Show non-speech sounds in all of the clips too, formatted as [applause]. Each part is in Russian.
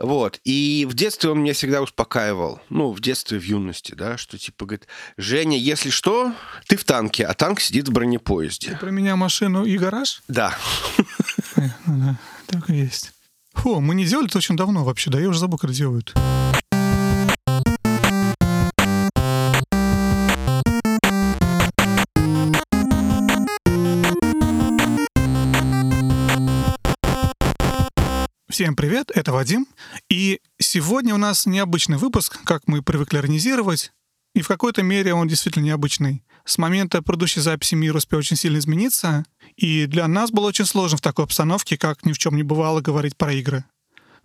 Вот. И в детстве он меня всегда успокаивал. Ну, в детстве, в юности, да, что типа говорит, Женя, если что, ты в танке, а танк сидит в бронепоезде. Ты про меня машину и гараж? Да. Понятно, да. Так и есть. Фу, мы не делали это очень давно вообще, да? Я уже забыл, как делают. Всем привет, это Вадим. И сегодня у нас необычный выпуск, как мы привыкли организировать. И в какой-то мере он действительно необычный. С момента предыдущей записи мир успел очень сильно измениться, и для нас было очень сложно в такой обстановке, как ни в чем не бывало, говорить про игры.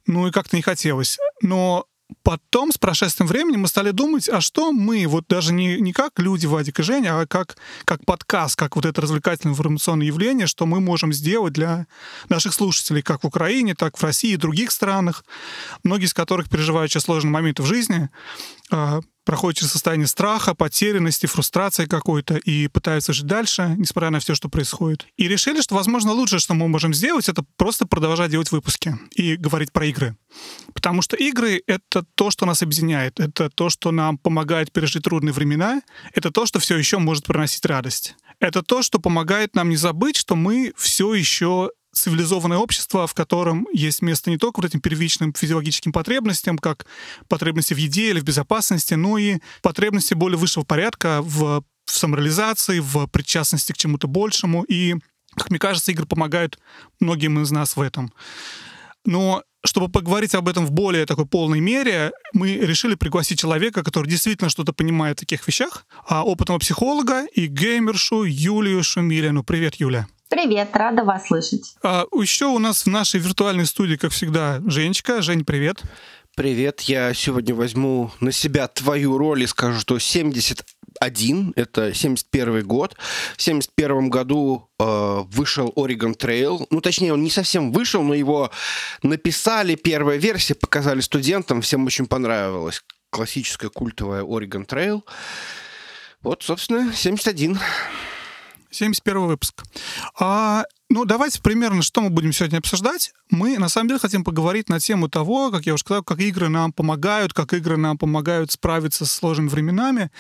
Ну и как-то не хотелось. Но Потом, с прошествием времени, мы стали думать, а что мы, вот даже не, не как люди, Вадик и Женя, а как, как подкаст, как вот это развлекательное информационное явление, что мы можем сделать для наших слушателей как в Украине, так в России и других странах, многие из которых переживают сейчас сложные моменты в жизни, а, проходят через состояние страха, потерянности, фрустрации какой-то и пытаются жить дальше, несмотря на все, что происходит. И решили, что, возможно, лучшее, что мы можем сделать, это просто продолжать делать выпуски и говорить про игры. Потому что игры — это то, что нас объединяет, это то, что нам помогает пережить трудные времена, это то, что все еще может приносить радость. Это то, что помогает нам не забыть, что мы все еще цивилизованное общество, в котором есть место не только вот этим первичным физиологическим потребностям, как потребности в еде или в безопасности, но и потребности более высшего порядка в, в самореализации, в причастности к чему-то большему. И, как мне кажется, игры помогают многим из нас в этом. Но чтобы поговорить об этом в более такой полной мере, мы решили пригласить человека, который действительно что-то понимает в таких вещах, а опытного психолога и геймершу Юлию Шумилину. Привет, Юля. Привет, рада вас слышать. А, еще у нас в нашей виртуальной студии, как всегда, Женечка. Жень, привет. Привет, я сегодня возьму на себя твою роль и скажу, что 71, это 71 год. В 71 году э, вышел Oregon Trail. Ну, точнее, он не совсем вышел, но его написали, первая версия, показали студентам, всем очень понравилась. Классическая культовая Oregon Trail. Вот, собственно, 71. 71 выпуск. А, ну, давайте примерно, что мы будем сегодня обсуждать. Мы, на самом деле, хотим поговорить на тему того, как я уже сказал, как игры нам помогают, как игры нам помогают справиться с сложными временами.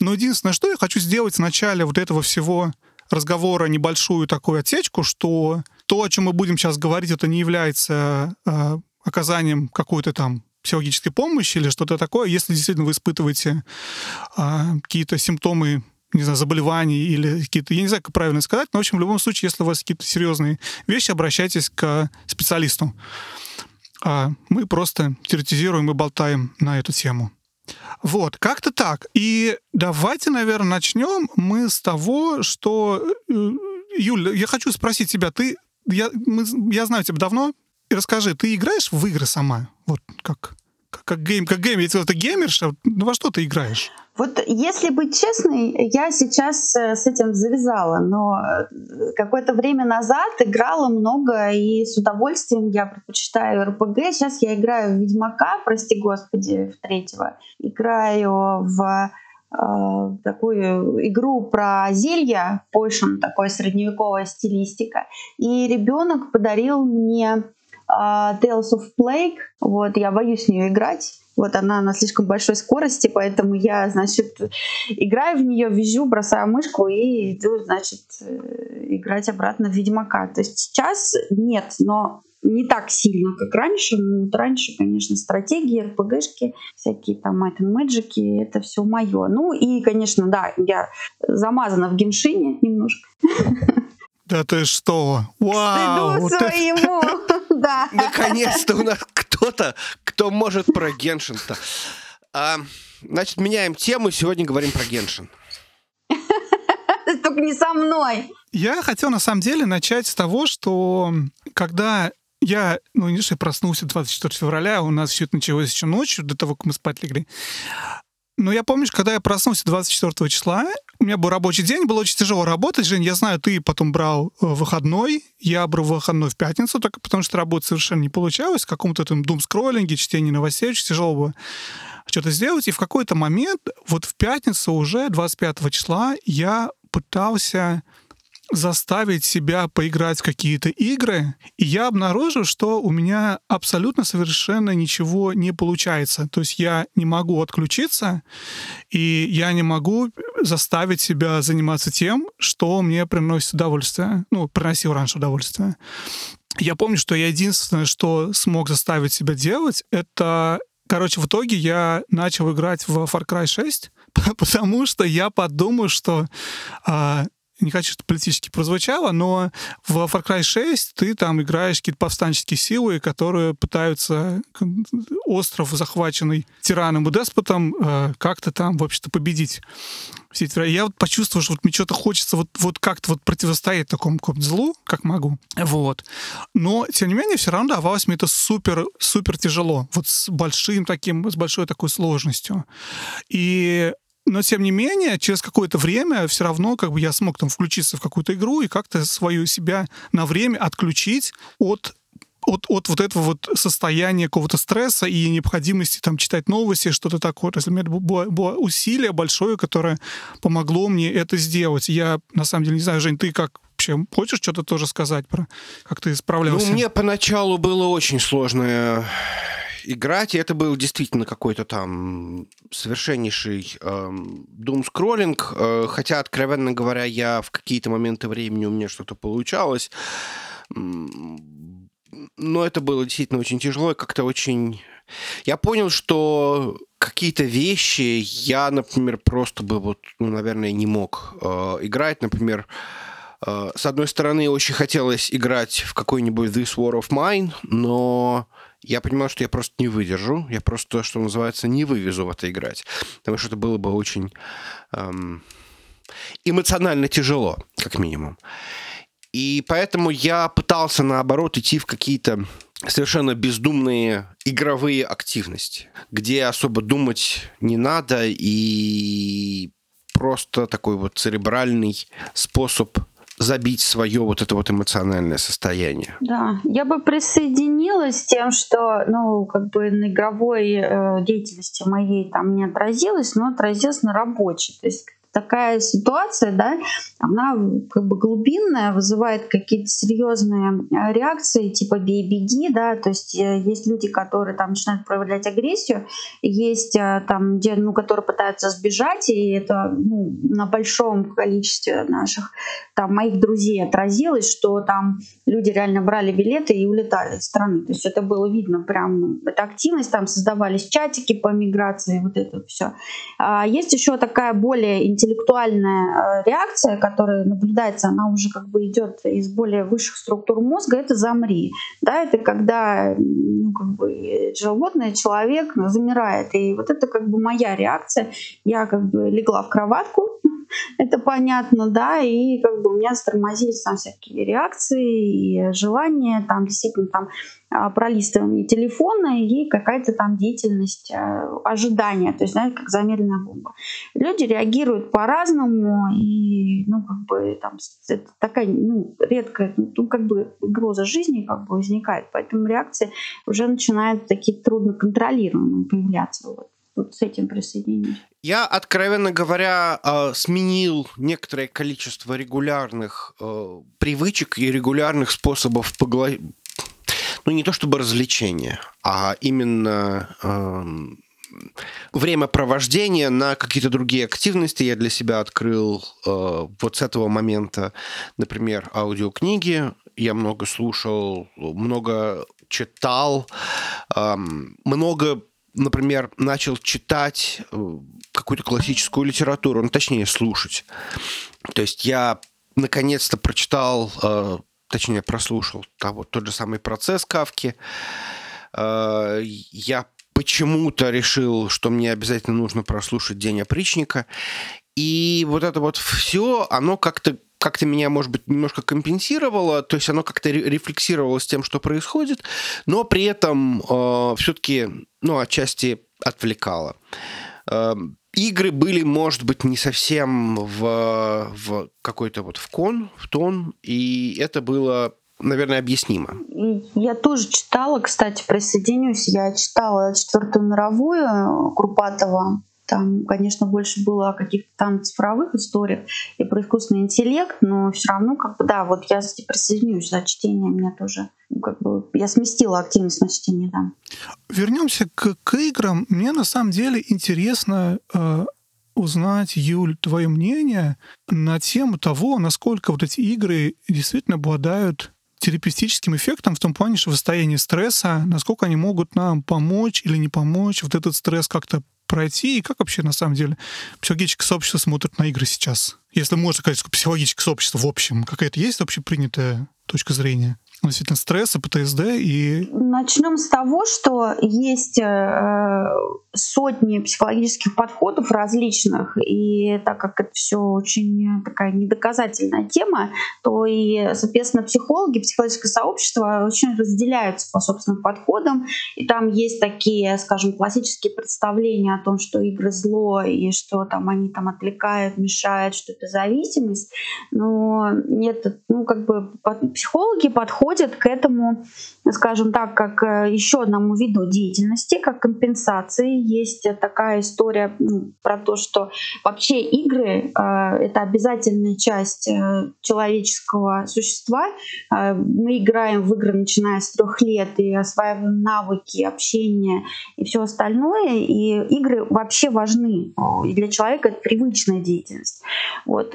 Но единственное, что я хочу сделать в начале вот этого всего разговора небольшую такую отсечку, что то, о чем мы будем сейчас говорить, это не является э, оказанием какой-то там психологической помощи или что-то такое, если действительно вы испытываете э, какие-то симптомы не знаю, заболеваний или какие-то, я не знаю, как правильно сказать, но, в общем, в любом случае, если у вас какие-то серьезные вещи, обращайтесь к специалисту. А мы просто теоретизируем и болтаем на эту тему. Вот, как-то так. И давайте, наверное, начнем мы с того, что... Э, Юля, я хочу спросить тебя, ты... Я, мы, я знаю тебя давно. И расскажи, ты играешь в игры сама? Вот как? Как, гейм, как гейм, если ты геймерша, ну во что ты играешь? Вот если быть честной, я сейчас э, с этим завязала, но э, какое-то время назад играла много и с удовольствием я предпочитаю РПГ. Сейчас я играю в Ведьмака, прости господи, в третьего. Играю в э, такую игру про зелья, potion, такой средневековая стилистика. И ребенок подарил мне э, Tales of Plague. Вот, я боюсь в нее играть вот она на слишком большой скорости, поэтому я, значит, играю в нее, вижу, бросаю мышку и иду, значит, э, играть обратно в Ведьмака. То есть сейчас нет, но не так сильно, как раньше. Ну, вот раньше, конечно, стратегии, РПГшки, всякие там Might and это все мое. Ну и, конечно, да, я замазана в геншине немножко. [laughs] Да ты что? Вау! Стыду своему! [laughs] [laughs] Да. Наконец-то у нас кто-то, кто может про Геншин-то. А, значит, меняем тему. Сегодня говорим про Геншин. Только не со мной. Я хотел, на самом деле, начать с того, что когда я, ну, видишь, я проснулся 24 февраля, у нас все это началось еще ночью, до того, как мы спать легли. Но я помню, когда я проснулся 24 числа, у меня был рабочий день, было очень тяжело работать. Жень, я знаю, ты потом брал э, выходной, я брал выходной в пятницу, только потому что работа совершенно не получалось, в каком-то там дум-скроллинге, чтении новостей очень тяжело было что-то сделать. И в какой-то момент, вот в пятницу уже, 25 числа, я пытался заставить себя поиграть в какие-то игры, и я обнаружил, что у меня абсолютно совершенно ничего не получается. То есть я не могу отключиться, и я не могу заставить себя заниматься тем, что мне приносит удовольствие. Ну, приносил раньше удовольствие. Я помню, что я единственное, что смог заставить себя делать, это Короче, в итоге я начал играть в Far Cry 6, [laughs] потому что я подумал, что а, не хочу, чтобы политически прозвучало, но в Far Cry 6 ты там играешь какие-то повстанческие силы, которые пытаются остров, захваченный тираном и деспотом, э, как-то там, в общем-то, победить. Я вот почувствовал, что вот мне что-то хочется вот, вот как-то вот противостоять такому злу, как могу. Вот. Но, тем не менее, все равно давалось мне это супер, супер тяжело. Вот с большим таким, с большой такой сложностью. И но, тем не менее, через какое-то время все равно как бы я смог там включиться в какую-то игру и как-то свою себя на время отключить от от, от вот этого вот состояния какого-то стресса и необходимости там читать новости, что-то такое. То есть у меня было, было усилие большое, которое помогло мне это сделать. Я, на самом деле, не знаю, Жень, ты как вообще хочешь что-то тоже сказать про, как ты справлялся? Ну, мне поначалу было очень сложно играть, и это был действительно какой-то там совершеннейший э, скроллинг, э, хотя, откровенно говоря, я в какие-то моменты времени у меня что-то получалось, но это было действительно очень тяжело и как-то очень... Я понял, что какие-то вещи я, например, просто бы вот, ну, наверное, не мог э, играть, например, э, с одной стороны, очень хотелось играть в какой-нибудь This War of Mine, но я понимал, что я просто не выдержу, я просто, что называется, не вывезу в это играть, потому что это было бы очень эм, эмоционально тяжело, как минимум. И поэтому я пытался, наоборот, идти в какие-то совершенно бездумные игровые активности, где особо думать не надо, и просто такой вот церебральный способ забить свое вот это вот эмоциональное состояние. Да, я бы присоединилась тем, что, ну, как бы на игровой э, деятельности моей там не отразилось, но отразилось на рабочей. То есть такая ситуация, да, она как бы глубинная, вызывает какие-то серьезные э, реакции, типа бей, беги, да, то есть э, есть люди, которые там начинают проявлять агрессию, есть э, там, где, ну, которые пытаются сбежать, и это ну, на большом количестве наших там моих друзей отразилось, что там люди реально брали билеты и улетали из страны, то есть это было видно прям, эта активность, там создавались чатики по миграции, вот это все. А есть еще такая более интересная интеллектуальная э, реакция, которая наблюдается, она уже как бы идет из более высших структур мозга, это замри. Да, это когда ну, как бы животное, человек замирает. И вот это как бы моя реакция. Я как бы легла в кроватку, [laughs] это понятно, да, и как бы у меня затормозились там всякие реакции и желания, там действительно там пролистывание телефона и какая-то там деятельность а, ожидания, то есть, знаете, как замедленная бомба. Люди реагируют по-разному, и, ну, как бы, там, это такая, ну, редкая, ну, как бы, угроза жизни, как бы, возникает, поэтому реакции уже начинают такие трудно контролируемые появляться. Вот вот с этим присоединюсь. Я, откровенно говоря, э, сменил некоторое количество регулярных э, привычек и регулярных способов ну не то чтобы развлечения, а именно э, времяпровождение на какие-то другие активности я для себя открыл э, вот с этого момента, например, аудиокниги. Я много слушал, много читал, э, много, например, начал читать э, какую-то классическую литературу, ну, точнее, слушать. То есть я наконец-то прочитал э, точнее, прослушал того, тот же самый процесс Кавки. Э, я почему-то решил, что мне обязательно нужно прослушать День опричника. И вот это вот все, оно как-то как-то меня, может быть, немножко компенсировало, то есть оно как-то рефлексировало с тем, что происходит, но при этом э, все-таки, ну, отчасти отвлекало. Э, игры были, может быть, не совсем в, в какой-то вот в кон, в тон, и это было наверное, объяснимо. Я тоже читала, кстати, присоединюсь. Я читала четвертую мировую Курпатова. Там, конечно, больше было о каких-то там цифровых историях и про искусственный интеллект, но все равно, как бы, да, вот я присоединюсь за чтение, меня тоже ну, как бы я сместила активность на чтение, да. Вернемся к, к играм. Мне на самом деле интересно э, узнать, Юль, твое мнение на тему того, насколько вот эти игры действительно обладают терапевтическим эффектом в том плане, что в состоянии стресса, насколько они могут нам помочь или не помочь, вот этот стресс как-то пройти, и как вообще на самом деле психологическое сообщество смотрит на игры сейчас? Если можно сказать, что психологическое сообщество в общем, какая-то есть общепринятая точка зрения? Относительно стресса, ПТСД и... Начнем с того, что есть э, сотни психологических подходов различных, и так как это все очень такая недоказательная тема, то и, соответственно, психологи, психологическое сообщество очень разделяются по собственным подходам, и там есть такие, скажем, классические представления о том, что игры зло, и что там они там отвлекают, мешают, что это зависимость, но нет, ну как бы психологи подходят подходят к этому, скажем так, как э, еще одному виду деятельности, как компенсации. Есть такая история ну, про то, что вообще игры э, — это обязательная часть э, человеческого существа. Мы играем в игры, начиная с трех лет, и осваиваем навыки, общения и все остальное. И игры вообще важны. И для человека это привычная деятельность. Вот.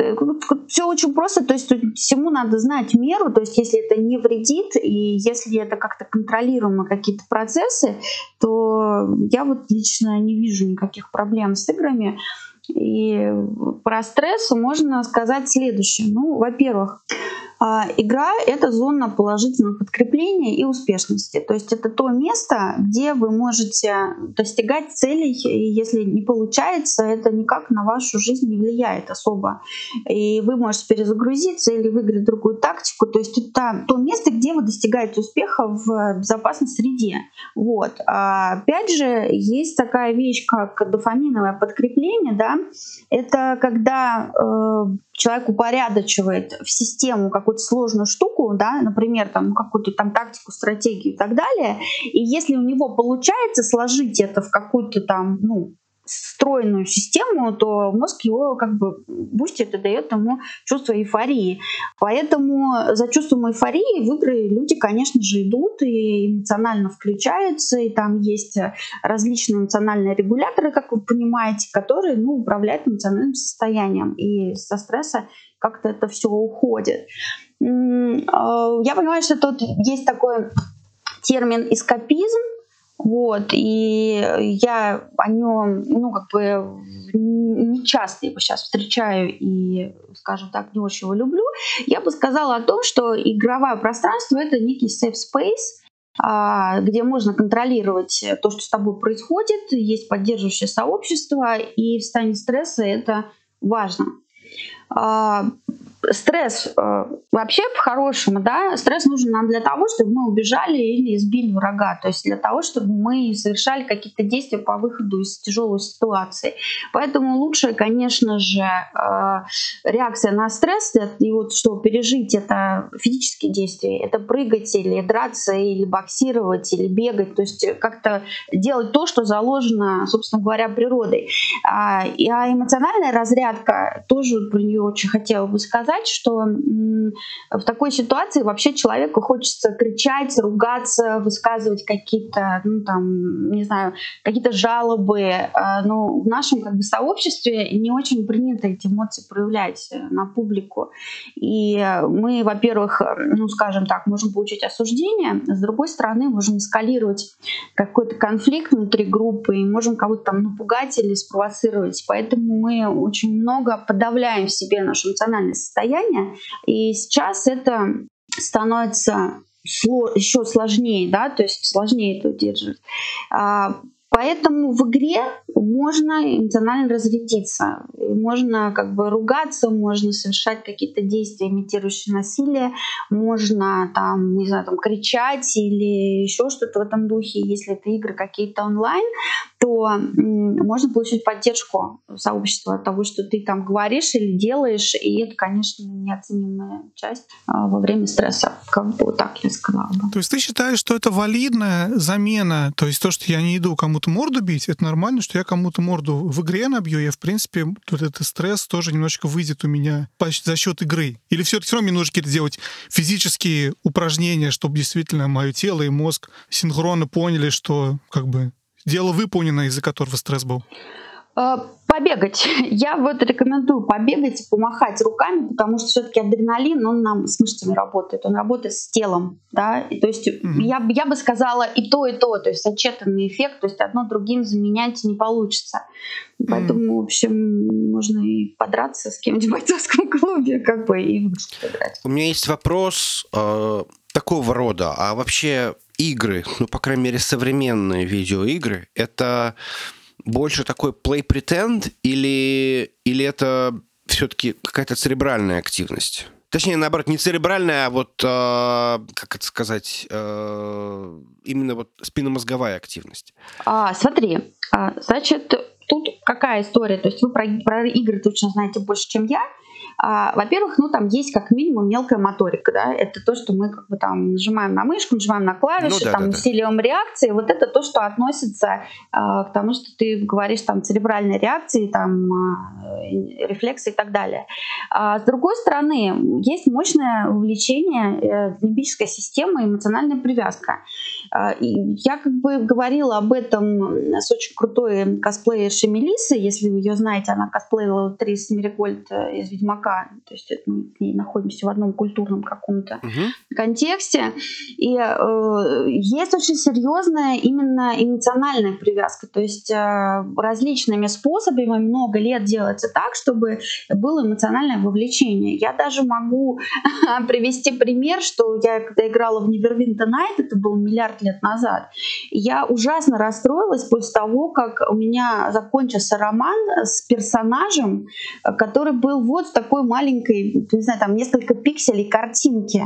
Все очень просто, то есть всему надо знать меру, то есть если это не вредит, вредит, и если это как-то контролируемо какие-то процессы, то я вот лично не вижу никаких проблем с играми. И про стресс можно сказать следующее. Ну, во-первых, а, игра — это зона положительного подкрепления и успешности. То есть это то место, где вы можете достигать целей, и если не получается, это никак на вашу жизнь не влияет особо. И вы можете перезагрузиться или выиграть другую тактику. То есть это то место, где вы достигаете успеха в безопасной среде. Вот. А опять же, есть такая вещь, как дофаминовое подкрепление. Да? Это когда э, человек упорядочивает в систему какую-то сложную штуку, да, например, там какую-то там тактику, стратегию и так далее, и если у него получается сложить это в какую-то там, ну, стройную систему, то мозг его как бы бустит и дает ему чувство эйфории. Поэтому за чувством эйфории в игры люди, конечно же, идут и эмоционально включаются, и там есть различные эмоциональные регуляторы, как вы понимаете, которые ну, управляют эмоциональным состоянием. И со стресса как-то это все уходит. А, я понимаю, что тут есть такой термин эскапизм, вот, и я о нем, ну, как бы не часто его сейчас встречаю и, скажем так, не очень его люблю. Я бы сказала о том, что игровое пространство — это некий safe space, а, где можно контролировать то, что с тобой происходит, есть поддерживающее сообщество, и в состоянии стресса это важно. Стресс э, вообще по-хорошему, да, стресс нужен нам для того, чтобы мы убежали или избили врага, то есть для того, чтобы мы совершали какие-то действия по выходу из тяжелой ситуации. Поэтому лучшая, конечно же, э, реакция на стресс, и вот что пережить это физические действия, это прыгать или драться, или боксировать, или бегать, то есть как-то делать то, что заложено, собственно говоря, природой. А, а эмоциональная разрядка, тоже про нее очень хотела бы сказать, сказать, что в такой ситуации вообще человеку хочется кричать, ругаться, высказывать какие-то, ну там, не знаю, какие-то жалобы. А, но в нашем как бы сообществе не очень принято эти эмоции проявлять э, на публику. И мы, во-первых, ну скажем так, можем получить осуждение, с другой стороны, можем эскалировать какой-то конфликт внутри группы, и можем кого-то там напугать или спровоцировать. Поэтому мы очень много подавляем в себе наше эмоциональное состояние. И сейчас это становится еще сложнее, да, то есть сложнее это удерживать. А, Поэтому в игре можно эмоционально разрядиться. Можно как бы ругаться, можно совершать какие-то действия, имитирующие насилие, можно там, не знаю, там кричать или еще что-то в этом духе, если это игры какие-то онлайн. То можно получить поддержку сообщества от того, что ты там говоришь или делаешь, и это, конечно, неоценимая часть а, во время стресса, как бы так я сказала. То есть ты считаешь, что это валидная замена, то есть то, что я не иду кому-то морду бить, это нормально, что я кому-то морду в игре набью, я, в принципе, вот этот стресс тоже немножечко выйдет у меня за счет игры? Или все-таки все равно мне нужно какие-то делать физические упражнения, чтобы действительно мое тело и мозг синхронно поняли, что как бы дело выполнено, из-за которого стресс был? Э, побегать. [laughs] Я вот рекомендую побегать, помахать руками, потому что все-таки адреналин, он нам с мышцами работает, он работает с телом, да, и, то есть mm-hmm. я, я бы сказала и то, и то, то есть сочетанный эффект, то есть одно другим заменять не получится. Mm-hmm. Поэтому, в общем, можно и подраться с кем-нибудь в бойцовском [laughs] клубе, как бы, и играть. У меня есть вопрос э, такого рода, а вообще игры, ну, по крайней мере, современные видеоигры, это больше такой play pretend или, или это все-таки какая-то церебральная активность? Точнее, наоборот, не церебральная, а вот, э, как это сказать, э, именно вот спинномозговая активность. А, смотри, а, значит, тут какая история? То есть вы про, про игры точно знаете больше, чем я. А, во-первых, ну там есть как минимум мелкая моторика, да, это то, что мы как бы там нажимаем на мышку, нажимаем на клавиши, ну, да, там да, усиливаем да. реакции, вот это то, что относится а, к тому, что ты говоришь там церебральной реакции, там а, рефлексы и так далее. А, с другой стороны, есть мощное увлечение э, лимбической системы, эмоциональная привязка. А, я как бы говорила об этом с очень крутой косплеершей Мелиссы, если вы ее знаете, она косплеила Трис Меригольд э, из Ведьмака, то есть это мы с ней находимся в одном культурном каком-то угу. контексте. И э, есть очень серьезная именно эмоциональная привязка, то есть э, различными способами много лет делается так, чтобы было эмоциональное вовлечение. Я даже могу [laughs] привести пример, что я когда играла в Neverwinter Night, это был миллиард лет назад. Я ужасно расстроилась после того, как у меня закончился роман с персонажем, который был вот в такой маленькой, не знаю, там несколько пикселей картинки.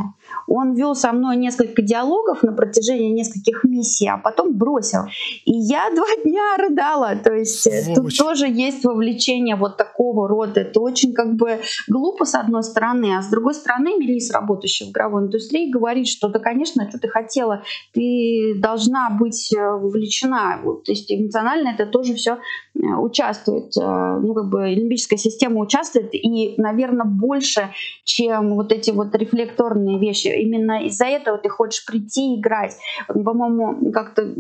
Он вел со мной несколько диалогов на протяжении нескольких миссий, а потом бросил. И я два [laughs] дня рыдала. То есть э, Сволочь. тут тоже есть вовлечение вот такого рода. Это очень как бы глупо с одной стороны, а с другой стороны Мелис, работающая в игровой индустрии, говорит, что да, конечно, что ты хотела, ты должна быть э, вовлечена. Вот, то есть эмоционально это тоже все участвует. Э, ну, как бы лимбическая система участвует, и, наверное, больше, чем вот эти вот рефлекторные вещи. Именно из-за этого ты хочешь прийти и играть. По-моему, как-то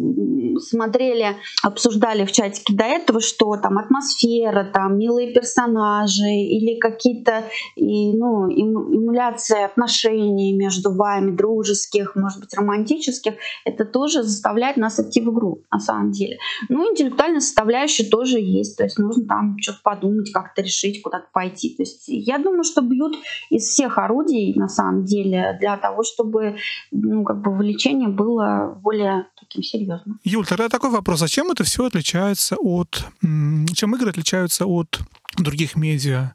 смотрели, обсуждали в чатике до этого, что там атмосфера, там милые персонажи или какие-то ну, эмуляция отношений между вами, дружеских, может быть, романтических, это тоже заставляет нас идти в игру, на самом деле. Ну, интеллектуальная составляющая тоже есть, то есть нужно там что-то подумать, как-то решить, куда-то пойти. То есть я думаю, что бьют из всех орудий, на самом деле, для того, чтобы, ну, как бы вовлечение было более таким серьезным. Юль, тогда такой вопрос. А чем это все отличается от... Чем игры отличаются от других медиа?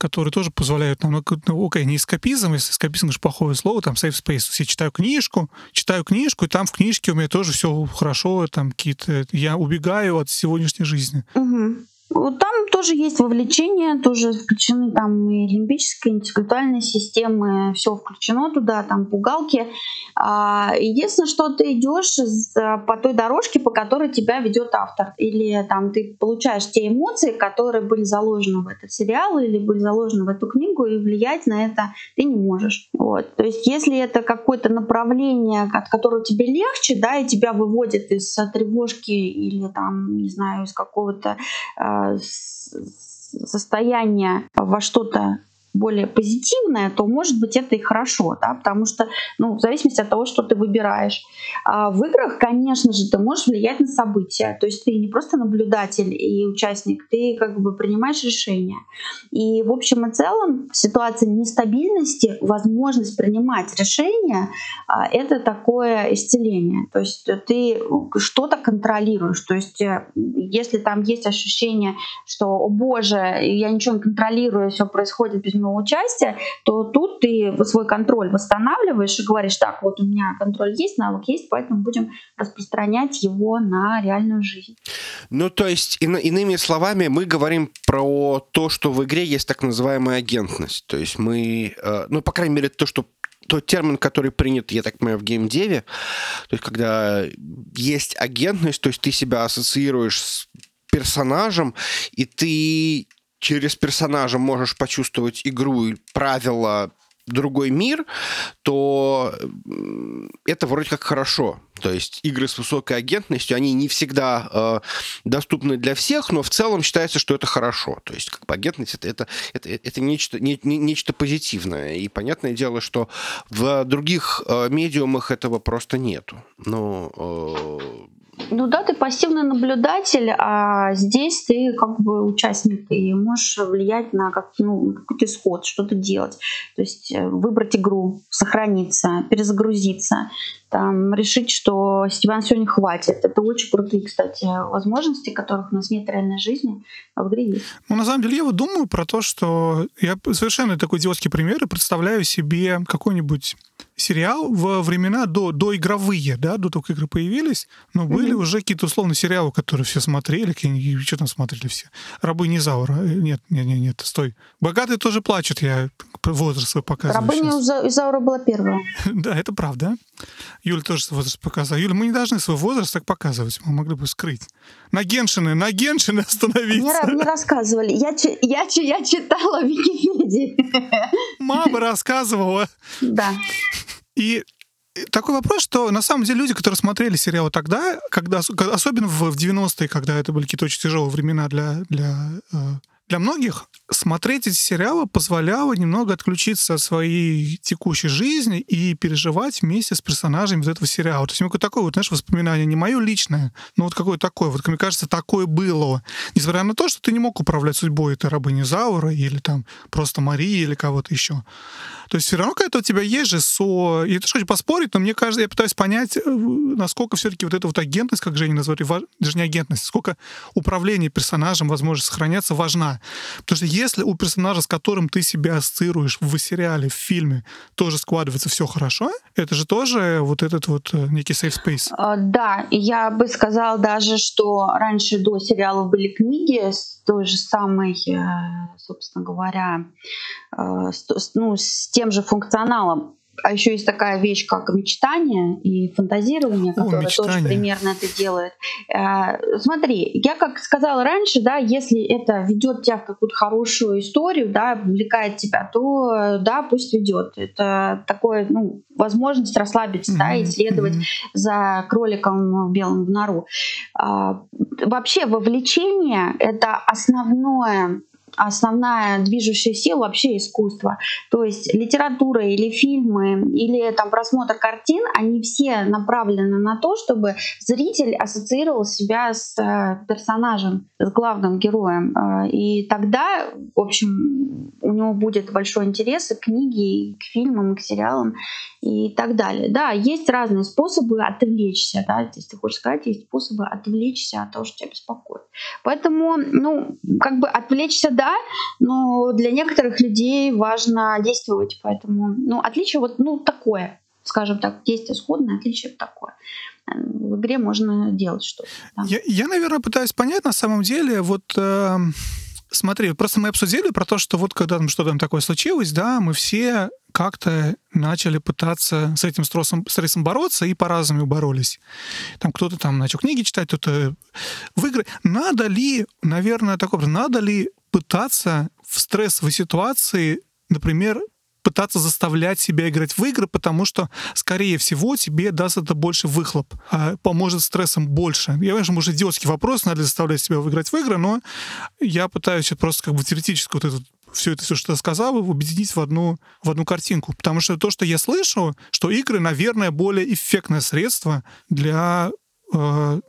которые тоже позволяют нам, ну, ну окей, не эскапизм, если эскапизм, это плохое слово, там safe space, я читаю книжку, читаю книжку, и там в книжке у меня тоже все хорошо, там какие-то, я убегаю от сегодняшней жизни. Угу. Там тоже есть вовлечение, тоже включены там и лимбические, интеллектуальные системы, все включено туда, там пугалки. А, единственное, что ты идешь по той дорожке, по которой тебя ведет автор, или там ты получаешь те эмоции, которые были заложены в этот сериал или были заложены в эту книгу, и влиять на это ты не можешь. Вот. То есть, если это какое-то направление, от которого тебе легче, да, и тебя выводит из тревожки или там, не знаю, из какого-то а, состояние во что-то более позитивное, то, может быть, это и хорошо, да, потому что, ну, в зависимости от того, что ты выбираешь. А в играх, конечно же, ты можешь влиять на события, то есть ты не просто наблюдатель и участник, ты как бы принимаешь решения. И в общем и целом в ситуации нестабильности возможность принимать решения а, — это такое исцеление, то есть ты что-то контролируешь, то есть э, если там есть ощущение, что, о боже, я ничего не контролирую, все происходит без активного участия, то тут ты свой контроль восстанавливаешь и говоришь, так, вот у меня контроль есть, навык есть, поэтому будем распространять его на реальную жизнь. Ну, то есть, иными словами, мы говорим про то, что в игре есть так называемая агентность. То есть мы, э, ну, по крайней мере, то, что тот термин, который принят, я так понимаю, в геймдеве, то есть когда есть агентность, то есть ты себя ассоциируешь с персонажем, и ты через персонажа можешь почувствовать игру и правила другой мир, то это вроде как хорошо. То есть игры с высокой агентностью, они не всегда э, доступны для всех, но в целом считается, что это хорошо. То есть как бы агентность это, это, это, это нечто, не, не, нечто позитивное. И понятное дело, что в других э, медиумах этого просто нету. Но э, ну да, ты пассивный наблюдатель, а здесь ты как бы участник и можешь влиять на как, ну, какой-то исход, что-то делать. То есть э, выбрать игру, сохраниться, перезагрузиться там, решить, что тебя сегодня хватит. Это очень крутые, кстати, возможности, которых у нас нет в реальной жизни, а в игре есть. Ну, на самом деле, я вот думаю про то, что я совершенно такой идиотский пример и представляю себе какой-нибудь сериал во времена до, до игровые, да, до того, как игры появились, но были mm-hmm. уже какие-то условно сериалы, которые все смотрели, какие что там смотрели все. Рабыни Заура. Э, нет, нет, нет, нет, стой. Богатые тоже плачут, я возраст свой показываю Рабыня Изаура была первая. [laughs] да, это правда. Юля тоже свой возраст показала. Юля, мы не должны свой возраст так показывать. Мы могли бы скрыть. На Геншины, на Геншины [laughs] остановиться. Мне, мне рассказывали. Я, я, я читала в Википедии. Мама рассказывала. Да. И такой вопрос, что на самом деле люди, которые смотрели сериалы тогда, когда, особенно в 90-е, когда это были какие-то очень тяжелые времена для, для э, для многих смотреть эти сериалы позволяло немного отключиться от своей текущей жизни и переживать вместе с персонажами вот этого сериала. То есть какое-то такое вот, знаешь, воспоминание не мое личное, но вот какое такое. Вот, мне кажется, такое было. Несмотря на то, что ты не мог управлять судьбой этой рабыни Заура или там просто Марии или кого-то еще. То есть все равно какая-то у тебя есть же со... Я тоже хочу поспорить, но мне кажется, я пытаюсь понять, э, насколько все-таки вот эта вот агентность, как Женя назвали, даже не агентность, сколько управление персонажем, возможность сохраняться, важна. Потому что если у персонажа, с которым ты себя ассоциируешь в сериале, в фильме, тоже складывается все хорошо, это же тоже вот этот вот э, некий safe space. А, да, я бы сказала даже, что раньше до сериалов были книги с той же самой, э, собственно говоря, с, ну, с тем же функционалом. А еще есть такая вещь, как мечтание и фантазирование, которое О, тоже примерно это делает. Э, смотри, я как сказала раньше, да, если это ведет тебя в какую-то хорошую историю, да, увлекает тебя, то да, пусть ведет. Это такое, ну, возможность расслабиться, mm-hmm. да, исследовать mm-hmm. за кроликом в белом в нору. А, вообще вовлечение это основное основная движущая сила вообще искусства. То есть литература или фильмы, или там просмотр картин, они все направлены на то, чтобы зритель ассоциировал себя с э, персонажем, с главным героем. Э, и тогда, в общем, у него будет большой интерес и к книге, и к фильмам, и к сериалам и так далее. Да, есть разные способы отвлечься, да, если ты хочешь сказать, есть способы отвлечься от того, что тебя беспокоит. Поэтому, ну, как бы отвлечься, да, но для некоторых людей важно действовать, поэтому, ну, отличие вот, ну, такое, скажем так, действие сходное, отличие такое в игре можно делать что-то. Да. Я, я, наверное, пытаюсь понять на самом деле, вот э, смотри, просто мы обсудили про то, что вот когда там что-то такое случилось, да, мы все как-то начали пытаться с этим стрессом, стрессом бороться и по-разному боролись. Там кто-то там начал книги читать, кто-то в игры. Надо ли, наверное, такое, надо ли пытаться в стрессовой ситуации, например, пытаться заставлять себя играть в игры, потому что, скорее всего, тебе даст это больше выхлоп, а поможет стрессом больше. Я понимаю, что, может, идиотский вопрос, надо ли заставлять себя играть в игры, но я пытаюсь просто как бы теоретически вот этот все это, все, что я сказал, объединить в одну, в одну картинку. Потому что то, что я слышу, что игры, наверное, более эффектное средство для э,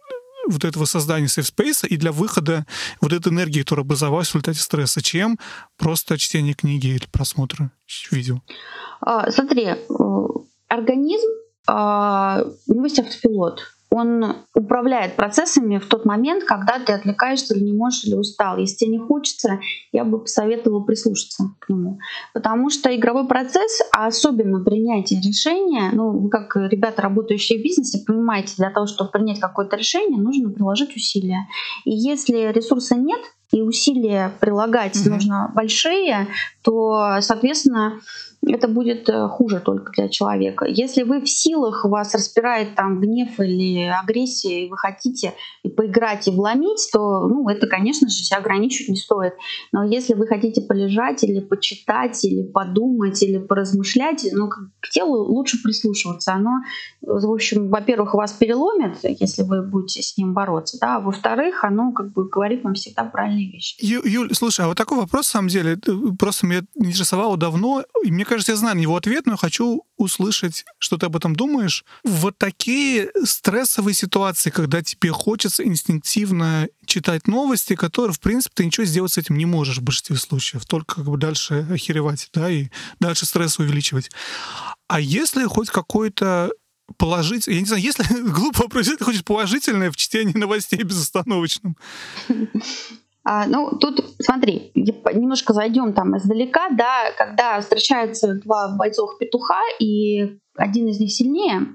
вот этого создания space и для выхода вот этой энергии, которая образовалась в результате стресса, чем просто чтение книги или просмотр видео. А, смотри, э, организм, а, у него есть автопилот. Он управляет процессами в тот момент, когда ты отвлекаешься или не можешь, или устал. Если тебе не хочется, я бы посоветовала прислушаться к нему. Потому что игровой процесс, а особенно принятие решения, ну, вы как ребята, работающие в бизнесе, понимаете, для того, чтобы принять какое-то решение, нужно приложить усилия. И если ресурса нет, и усилия прилагать mm-hmm. нужно большие, то, соответственно, это будет э, хуже только для человека. Если вы в силах, вас распирает там гнев или агрессия, и вы хотите и поиграть, и вломить, то, ну, это, конечно же, себя ограничивать не стоит. Но если вы хотите полежать или почитать, или подумать, или поразмышлять, ну, к телу лучше прислушиваться. Оно, в общем, во-первых, вас переломит, если вы будете с ним бороться, да, а во-вторых, оно как бы говорит вам всегда правильные вещи. Ю, Юль, слушай, а вот такой вопрос, на самом деле, просто меня интересовало давно, и мне кажется, я знаю на него ответ, но хочу услышать, что ты об этом думаешь. Вот такие стрессовые ситуации, когда тебе хочется инстинктивно читать новости, которые, в принципе, ты ничего сделать с этим не можешь в большинстве случаев, только как бы дальше охеревать, да, и дальше стресс увеличивать. А если хоть какой-то положить, я не знаю, если [laughs] глупо вопрос, ты хочешь положительное в чтении новостей безостановочном? [laughs] А, ну, тут, смотри, немножко зайдем там издалека, да, когда встречаются два бойцов петуха, и один из них сильнее,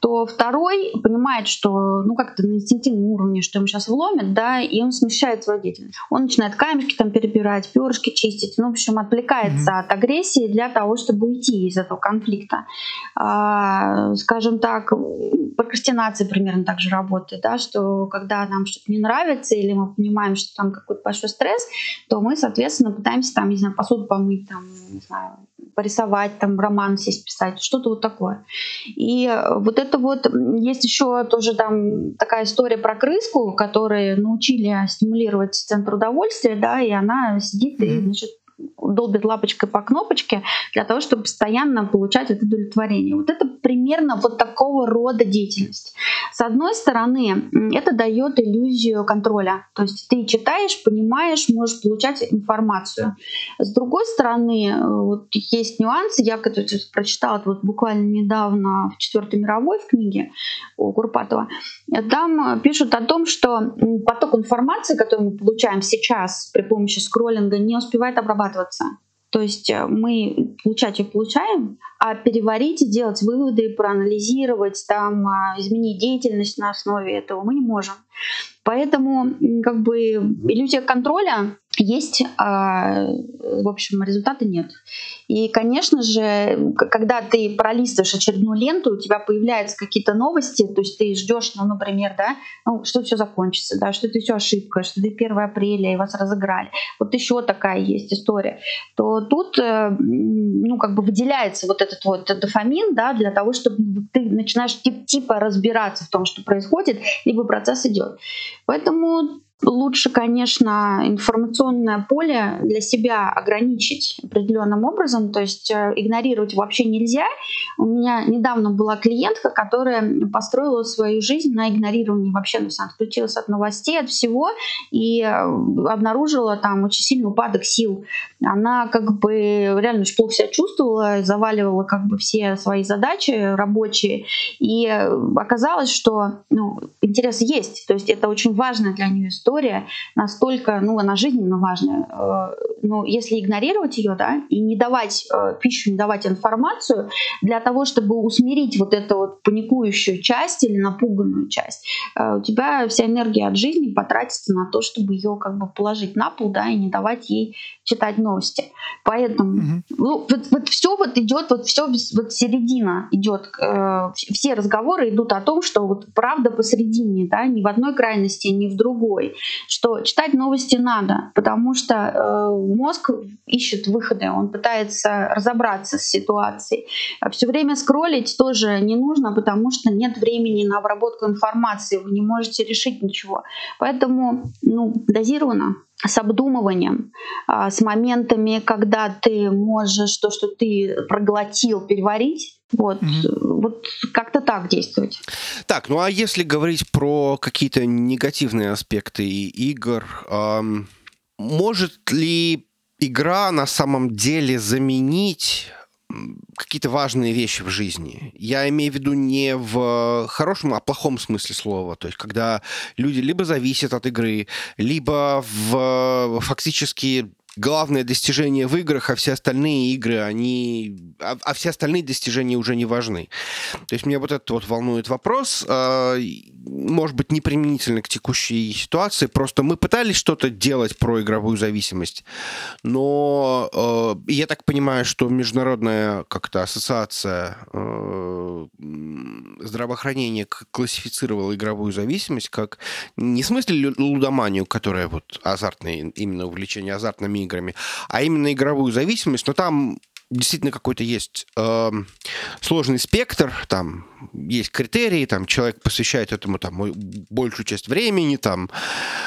то второй понимает, что, ну, как-то на инстинктивном уровне, что ему сейчас вломят, да, и он смещает свою деятельность. Он начинает камешки там перебирать, перышки чистить, ну, в общем, отвлекается mm-hmm. от агрессии для того, чтобы уйти из этого конфликта. А, скажем так, прокрастинация примерно так же работает, да, что когда нам что-то не нравится или мы понимаем, что там какой-то большой стресс, то мы, соответственно, пытаемся там, не знаю, посуду помыть, там, не знаю, порисовать, там, роман сесть писать, что-то вот такое. И вот это вот, есть еще тоже там такая история про крыску, которые научили стимулировать центр удовольствия, да, и она сидит mm-hmm. и, значит, долбит лапочкой по кнопочке для того, чтобы постоянно получать это удовлетворение. Вот это примерно вот такого рода деятельность. С одной стороны, это дает иллюзию контроля. То есть ты читаешь, понимаешь, можешь получать информацию. С другой стороны, э, вот есть нюансы. Я прочитала вот буквально недавно в четвертой мировой в книге у Курпатова. Там пишут о том, что поток информации, который мы получаем сейчас при помощи скроллинга, не успевает обрабатываться. То есть э, мы получать и получаем, а переварить и делать выводы, проанализировать, там, а, изменить деятельность на основе этого мы не можем. Поэтому как бы иллюзия контроля есть, а, в общем, результата нет. И, конечно же, когда ты пролистываешь очередную ленту, у тебя появляются какие-то новости, то есть ты ждешь, ну, например, да, ну, что все закончится, да, что это все ошибка, что это 1 апреля, и вас разыграли. Вот еще такая есть история. То тут, э, ну, как бы выделяется вот этот вот дофамин, да, для того, чтобы ты начинаешь типа разбираться в том, что происходит, либо процесс идет. Поэтому лучше, конечно, информационное поле для себя ограничить определенным образом, то есть э, игнорировать вообще нельзя. У меня недавно была клиентка, которая построила свою жизнь на игнорировании вообще, то есть она отключилась от новостей, от всего и э, обнаружила там очень сильный упадок сил. Она как бы реально очень плохо себя чувствовала, заваливала как бы все свои задачи рабочие, и э, оказалось, что ну, интерес есть, то есть это очень важно для нее история настолько, ну, она жизненно важная. Э, но если игнорировать ее, да, и не давать э, пищу, не давать информацию для того, чтобы усмирить вот эту вот паникующую часть или напуганную часть, э, у тебя вся энергия от жизни потратится на то, чтобы ее как бы положить на пол, да, и не давать ей читать новости. Поэтому mm-hmm. ну, вот, вот все вот идет, вот все вот середина идет, э, все разговоры идут о том, что вот правда посередине, да, ни в одной крайности, ни в другой что читать новости надо, потому что э, мозг ищет выходы, он пытается разобраться с ситуацией. А все время скроллить тоже не нужно, потому что нет времени на обработку информации, вы не можете решить ничего. Поэтому ну, дозированно с обдумыванием, а, с моментами, когда ты можешь то, что ты проглотил, переварить, вот, угу. вот как-то так действовать. Так, ну а если говорить про какие-то негативные аспекты игр, эм, может ли игра на самом деле заменить какие-то важные вещи в жизни. Я имею в виду не в хорошем, а плохом смысле слова. То есть, когда люди либо зависят от игры, либо в фактически главное достижение в играх, а все остальные игры, они... А, а все остальные достижения уже не важны. То есть меня вот этот вот волнует вопрос, э, может быть, не применительно к текущей ситуации, просто мы пытались что-то делать про игровую зависимость, но э, я так понимаю, что международная как-то ассоциация э, здравоохранения классифицировала игровую зависимость как не в смысле лудоманию, которая вот азартное, именно увлечение азартными играми, а именно игровую зависимость, но там действительно какой-то есть э, сложный спектр, там есть критерии, там человек посвящает этому там большую часть времени, там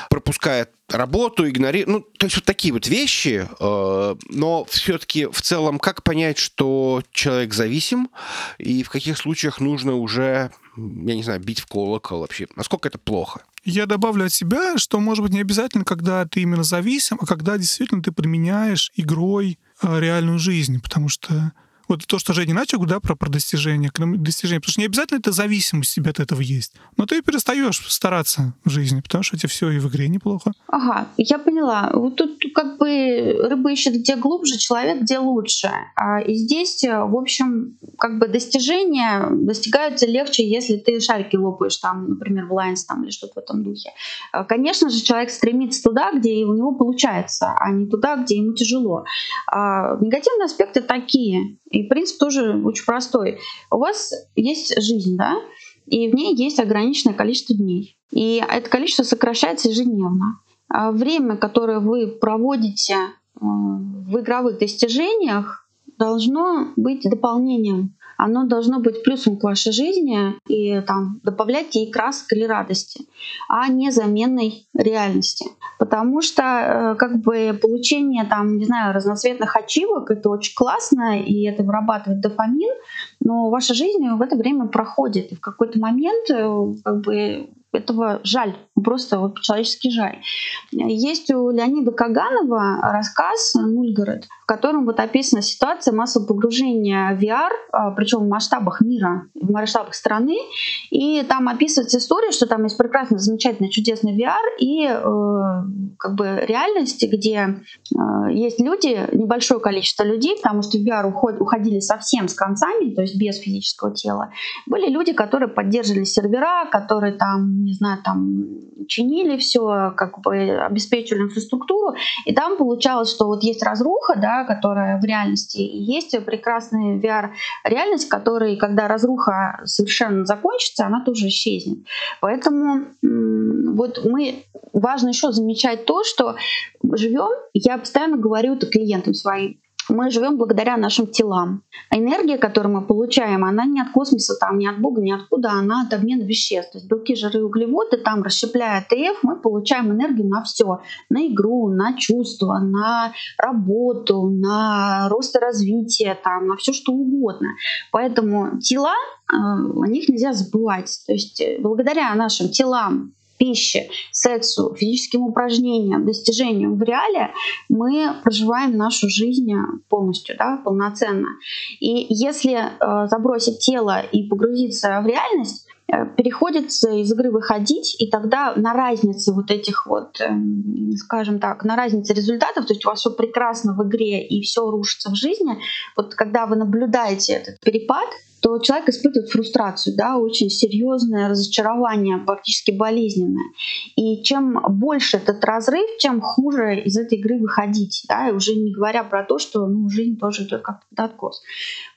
пропускает работу, игнорирует, ну то есть вот такие вот вещи, э, но все-таки в целом как понять, что человек зависим и в каких случаях нужно уже, я не знаю, бить в колокол вообще, насколько это плохо? Я добавлю от себя, что, может быть, не обязательно, когда ты именно зависим, а когда действительно ты применяешь игрой реальную жизнь, потому что вот то, что Женя начал, да, про, про достижения, достижения. Потому что не обязательно это зависимость тебе от этого есть. Но ты перестаешь стараться в жизни, потому что тебе все и в игре неплохо. Ага, я поняла. Вот тут как бы рыба ищет где глубже, человек где лучше. А, и здесь, в общем, как бы достижения достигаются легче, если ты шарики лопаешь, там, например, в Лайнс там, или что-то в этом духе. А, конечно же, человек стремится туда, где у него получается, а не туда, где ему тяжело. А негативные аспекты такие. И принцип тоже очень простой. У вас есть жизнь, да, и в ней есть ограниченное количество дней. И это количество сокращается ежедневно. А время, которое вы проводите э, в игровых достижениях, должно быть дополнением оно должно быть плюсом к вашей жизни и там, добавлять ей красок или радости, а не заменой реальности. Потому что э, как бы получение там, не знаю, разноцветных ачивок это очень классно, и это вырабатывает дофамин, но ваша жизнь в это время проходит. И в какой-то момент э, как бы этого жаль, просто вот человечески жаль. Есть у Леонида Каганова рассказ «Нульгород», в котором вот описана ситуация массового погружения в VR, а, причем в масштабах мира, в масштабах страны, и там описывается история, что там есть прекрасный, замечательный, чудесный VR и э, как бы реальность, где э, есть люди, небольшое количество людей, потому что в VR уход, уходили совсем с концами, то без физического тела. Были люди, которые поддерживали сервера, которые там не знаю, там чинили все, как бы обеспечивали инфраструктуру, и там получалось, что вот есть разруха, да, которая в реальности, и есть прекрасная VR-реальность, которая, когда разруха совершенно закончится, она тоже исчезнет. Поэтому вот мы важно еще замечать то, что живем, я постоянно говорю это клиентам своим, мы живем благодаря нашим телам. А энергия, которую мы получаем, она не от космоса, там, не от Бога, не откуда, она от обмена веществ. То есть белки, жиры, углеводы, там, расщепляя ТФ, мы получаем энергию на все. На игру, на чувства, на работу, на рост и развитие, там, на все что угодно. Поэтому тела, э, о них нельзя забывать. То есть э, благодаря нашим телам пище, сексу, физическим упражнениям, достижениям в реале, мы проживаем нашу жизнь полностью, да, полноценно. И если э, забросить тело и погрузиться в реальность, э, переходится из игры выходить, и тогда на разнице вот этих вот, э, скажем так, на разнице результатов, то есть у вас все прекрасно в игре и все рушится в жизни, вот когда вы наблюдаете этот перепад, то человек испытывает фрустрацию, да, очень серьезное разочарование, практически болезненное. И чем больше этот разрыв, тем хуже из этой игры выходить, да, и уже не говоря про то, что ну, жизнь тоже идет как под откос.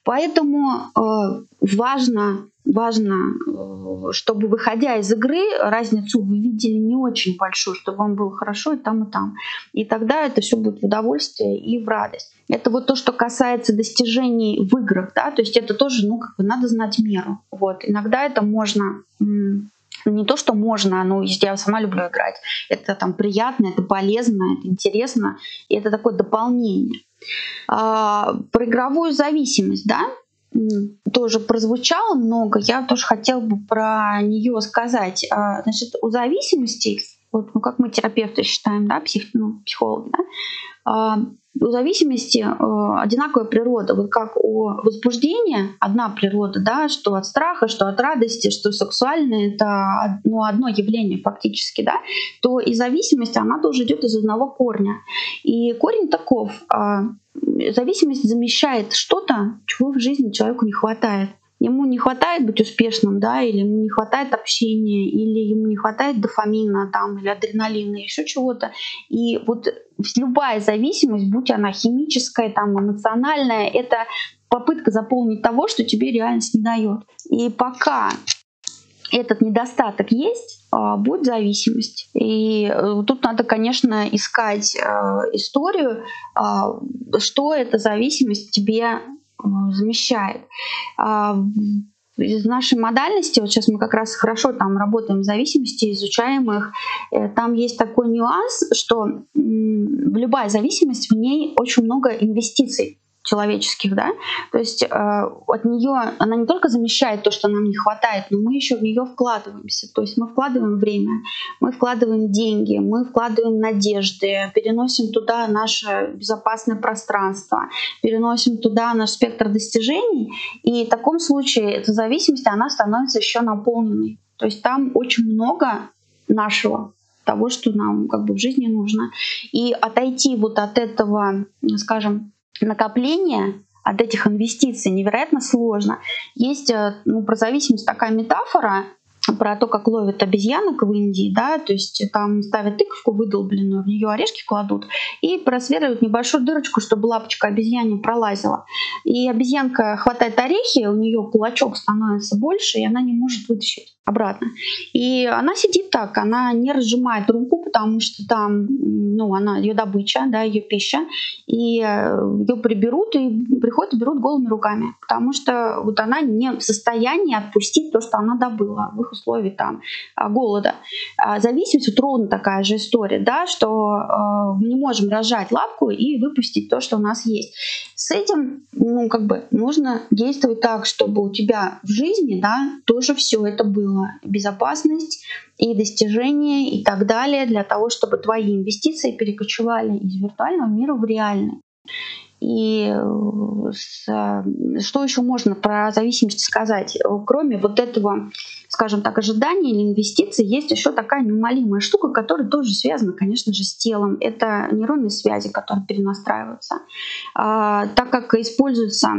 Поэтому э, важно, важно, э, чтобы выходя из игры, разницу вы видели не очень большую, чтобы вам было хорошо и там, и там. И тогда это все будет в удовольствие и в радость. Это вот то, что касается достижений в играх, да, то есть это тоже, ну, как бы надо знать меру. Вот. Иногда это можно не то, что можно, но я сама люблю играть. Это там приятно, это полезно, это интересно, и это такое дополнение. А, про игровую зависимость, да, тоже прозвучало много. Я тоже хотела бы про нее сказать. А, значит, у зависимости, вот, ну, как мы терапевты считаем, да, псих, ну, психологи, да, а, у зависимости э, одинаковая природа. Вот как у возбуждения одна природа, да, что от страха, что от радости, что сексуальное это ну, одно явление фактически, да, то и зависимость, она тоже идет из одного корня. И корень таков. Э, зависимость замещает что-то, чего в жизни человеку не хватает ему не хватает быть успешным, да, или ему не хватает общения, или ему не хватает дофамина там, или адреналина, еще чего-то. И вот любая зависимость, будь она химическая, там, эмоциональная, это попытка заполнить того, что тебе реальность не дает. И пока этот недостаток есть, а, будет зависимость. И э, тут надо, конечно, искать э, историю, а, что эта зависимость тебе замещает. А, из нашей модальности, вот сейчас мы как раз хорошо там работаем в зависимости, изучаем их, э, там есть такой нюанс, что любая зависимость, в ней очень много инвестиций человеческих, да, то есть э, от нее она не только замещает то, что нам не хватает, но мы еще в нее вкладываемся, то есть мы вкладываем время, мы вкладываем деньги, мы вкладываем надежды, переносим туда наше безопасное пространство, переносим туда наш спектр достижений, и в таком случае эта зависимость она становится еще наполненной, то есть там очень много нашего того, что нам как бы в жизни нужно, и отойти вот от этого, скажем накопление от этих инвестиций невероятно сложно. Есть э, ну, про зависимость такая метафора, про то, как ловят обезьянок в Индии, да, то есть там ставят тыковку выдолбленную, в нее орешки кладут и просверливают небольшую дырочку, чтобы лапочка обезьяне пролазила. И обезьянка хватает орехи, у нее кулачок становится больше, и она не может вытащить обратно. И она сидит так, она не разжимает руку, потому что там, ну, она ее добыча, да, ее пища, и э, ее приберут и приходят и берут голыми руками, потому что вот она не в состоянии отпустить то, что она добыла в их условиях там а, голода. А зависимость вот ровно такая же история, да, что э, мы не можем разжать лапку и выпустить то, что у нас есть. С этим, ну, как бы нужно действовать так, чтобы у тебя в жизни, да, тоже все это было безопасность и достижения и так далее для того, чтобы твои инвестиции перекочевали из виртуального мира в реальный. И э, с, что еще можно про зависимость сказать? Кроме вот этого, скажем так, ожидания или инвестиций, есть еще такая неумолимая штука, которая тоже связана, конечно же, с телом. Это нейронные связи, которые перенастраиваются. А, так как используются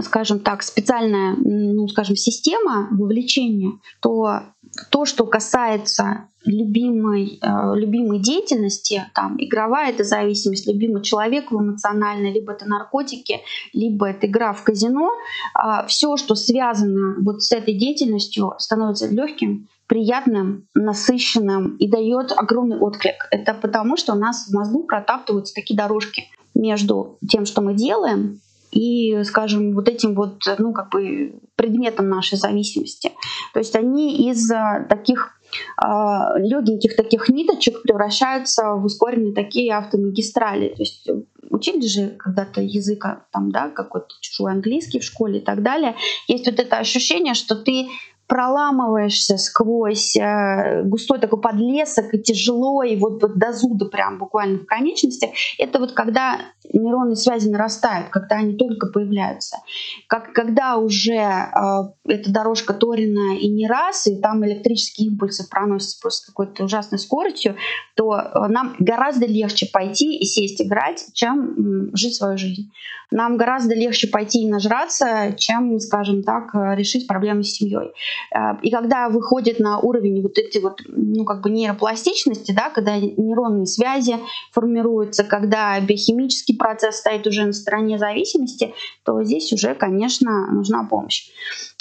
скажем так, специальная, ну, скажем, система вовлечения, то то, что касается любимой, э, любимой деятельности, там, игровая это зависимость, любимый человек в эмоциональной, либо это наркотики, либо это игра в казино, э, все, что связано вот с этой деятельностью, становится легким, приятным, насыщенным и дает огромный отклик. Это потому, что у нас в мозгу протаптываются такие дорожки между тем, что мы делаем, и, скажем, вот этим вот, ну, как бы предметом нашей зависимости. То есть они из таких э, легеньких таких ниточек превращаются в ускоренные такие автомагистрали. То есть учили же когда-то язык, там, да, какой-то чужой английский в школе и так далее. Есть вот это ощущение, что ты проламываешься сквозь э, густой такой подлесок и тяжело, и вот, вот до зуда прям буквально в конечностях, это вот когда нейронные связи нарастают, когда они только появляются. Как, когда уже э, эта дорожка торена и не раз, и там электрические импульсы проносятся просто какой-то ужасной скоростью, то э, нам гораздо легче пойти и сесть играть, чем э, жить свою жизнь. Нам гораздо легче пойти и нажраться, чем, скажем так, э, решить проблемы с семьей. Э, и когда выходит на уровень вот этой вот, ну, как бы нейропластичности, да, когда нейронные связи формируются, когда биохимический процесс стоит уже на стороне зависимости, то здесь уже, конечно, нужна помощь.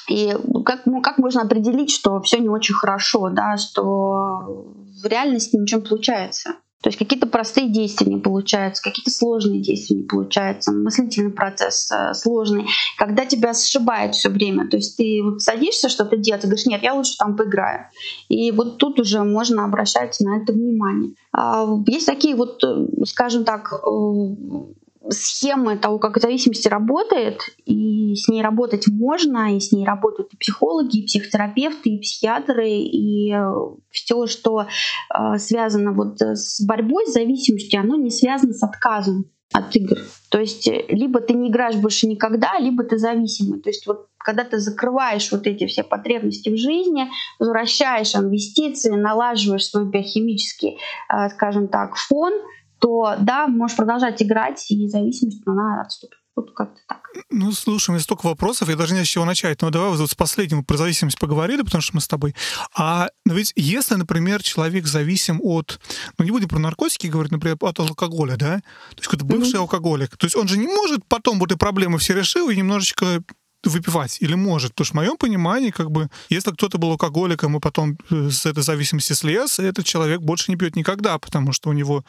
И как, ну, как можно определить, что все не очень хорошо, да, что в реальности ничего не получается? То есть какие-то простые действия не получаются, какие-то сложные действия не получаются, мыслительный процесс э, сложный. Когда тебя сшибает все время, то есть ты вот садишься что-то делать и говоришь, нет, я лучше там поиграю. И вот тут уже можно обращать на это внимание. А, есть такие вот, э, скажем так, э, схемы того, как зависимость работает, и с ней работать можно, и с ней работают и психологи, и психотерапевты, и психиатры, и э, все, что э, связано вот с борьбой с зависимостью, оно не связано с отказом. от игр. То есть э, либо ты не играешь больше никогда, либо ты зависимый. То есть вот когда ты закрываешь вот эти все потребности в жизни, возвращаешь инвестиции, налаживаешь свой биохимический, э, скажем так, фон, то да, можешь продолжать играть, и зависимость, она отступит. Вот как-то так. Ну, слушай, у меня столько вопросов, я даже не знаю, с чего начать. Но давай вот с последним про зависимость поговорили, потому что мы с тобой. А но ведь если, например, человек зависим от... Ну, не будем про наркотики говорить, например, от алкоголя, да? То есть какой-то бывший mm-hmm. алкоголик. То есть он же не может потом вот эти проблемы все решил и немножечко выпивать? Или может? Потому что в моем понимании, как бы, если кто-то был алкоголиком и потом э, с этой зависимости слез, этот человек больше не пьет никогда, потому что у него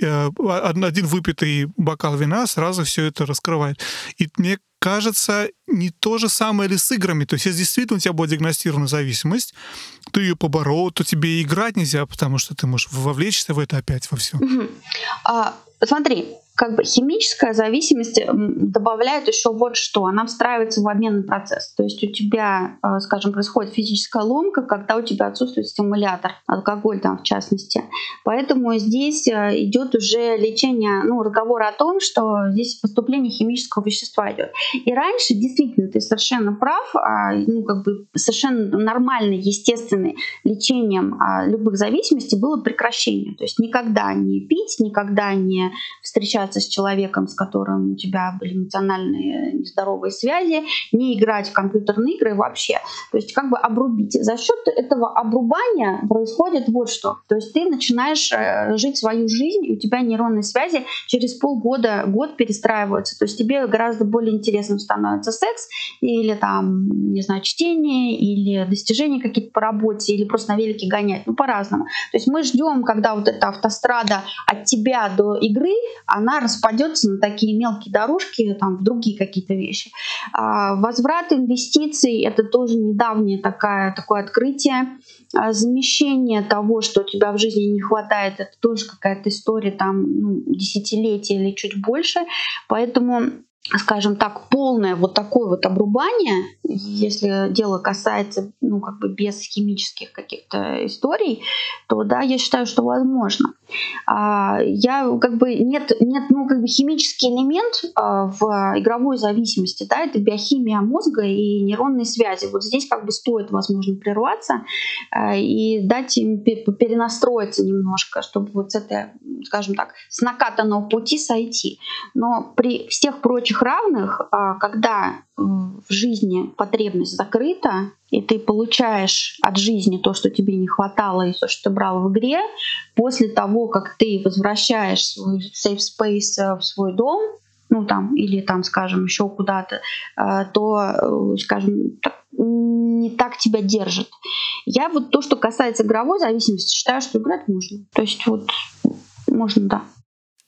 э, один выпитый бокал вина сразу все это раскрывает. И мне кажется, не то же самое ли с играми. То есть, если действительно у тебя была диагностирована зависимость, ты ее поборол, то тебе играть нельзя, потому что ты можешь вовлечься в это опять во все. Угу. А, смотри, как бы химическая зависимость добавляет еще вот что. Она встраивается в обменный процесс. То есть у тебя, э, скажем, происходит физическая ломка, когда у тебя отсутствует стимулятор, алкоголь там в частности. Поэтому здесь э, идет уже лечение, ну, разговор о том, что здесь поступление химического вещества идет. И раньше, действительно, ты совершенно прав, а, ну, как бы совершенно нормальное, естественное лечением а, любых зависимостей было прекращение. То есть никогда не пить, никогда не встречаться общаться с человеком, с которым у тебя были эмоциональные нездоровые связи, не играть в компьютерные игры вообще. То есть как бы обрубить. За счет этого обрубания происходит вот что. То есть ты начинаешь э, жить свою жизнь, и у тебя нейронные связи через полгода, год перестраиваются. То есть тебе гораздо более интересным становится секс или там, не знаю, чтение, или достижения какие-то по работе, или просто на велике гонять. Ну, по-разному. То есть мы ждем, когда вот эта автострада от тебя до игры, она распадется на такие мелкие дорожки, там, в другие какие-то вещи. А, возврат инвестиций — это тоже недавнее такое, такое открытие. А, замещение того, что у тебя в жизни не хватает, это тоже какая-то история там ну, десятилетия или чуть больше. Поэтому скажем так, полное вот такое вот обрубание, если дело касается, ну, как бы без химических каких-то историй, то да, я считаю, что возможно. А, я как бы нет, нет, ну, как бы химический элемент а, в игровой зависимости, да, это биохимия мозга и нейронные связи. Вот здесь как бы стоит, возможно, прерваться а, и дать им перенастроиться немножко, чтобы вот с этой, скажем так, с накатанного пути сойти. Но при всех прочих прочих равных, а, когда в жизни потребность закрыта, и ты получаешь от жизни то, что тебе не хватало, и то, что ты брал в игре, после того, как ты возвращаешь свой safe space э, в свой дом, ну там, или там, скажем, еще куда-то, э, то, э, скажем, не так тебя держит. Я вот то, что касается игровой зависимости, считаю, что играть можно. То есть вот можно, да.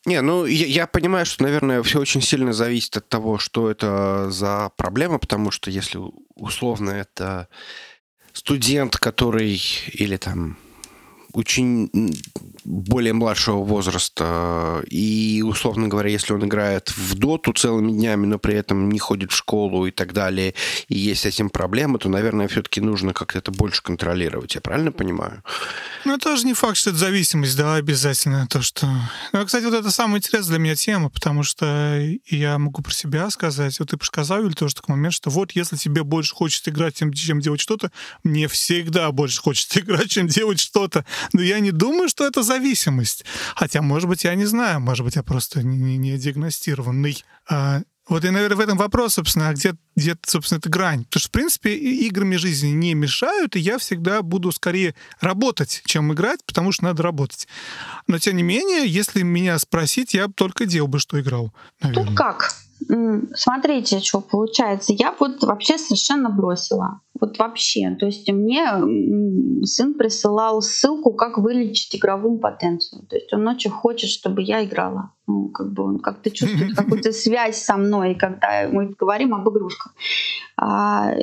Не, ну я, я понимаю, что, наверное, все очень сильно зависит от того, что это за проблема, потому что если условно это студент, который или там очень более младшего возраста, и, условно говоря, если он играет в доту целыми днями, но при этом не ходит в школу и так далее, и есть с этим проблемы, то, наверное, все-таки нужно как-то это больше контролировать. Я правильно понимаю? Ну, это тоже не факт, что это зависимость, да, обязательно. То, что... Ну, кстати, вот это самая интересная для меня тема, потому что я могу про себя сказать. Вот ты сказал, или тоже такой момент, что вот если тебе больше хочется играть, чем делать что-то, мне всегда больше хочется [laughs] играть, чем делать что-то. Но я не думаю, что это зависимость. Хотя, может быть, я не знаю, может быть, я просто не, не, не диагностированный. А, вот и, наверное, в этом вопрос, собственно, а где, где, собственно, эта грань. Потому что, в принципе, играми жизни не мешают, и я всегда буду скорее работать, чем играть, потому что надо работать. Но, тем не менее, если меня спросить, я бы только делал бы, что играл. Наверное. Тут как? Смотрите, что получается. Я вот вообще совершенно бросила. Вот вообще. То есть мне сын присылал ссылку, как вылечить игровую потенцию. То есть он очень хочет, чтобы я играла. Ну, как бы он как-то чувствует [laughs] какую-то связь со мной, когда мы говорим об игрушках. А,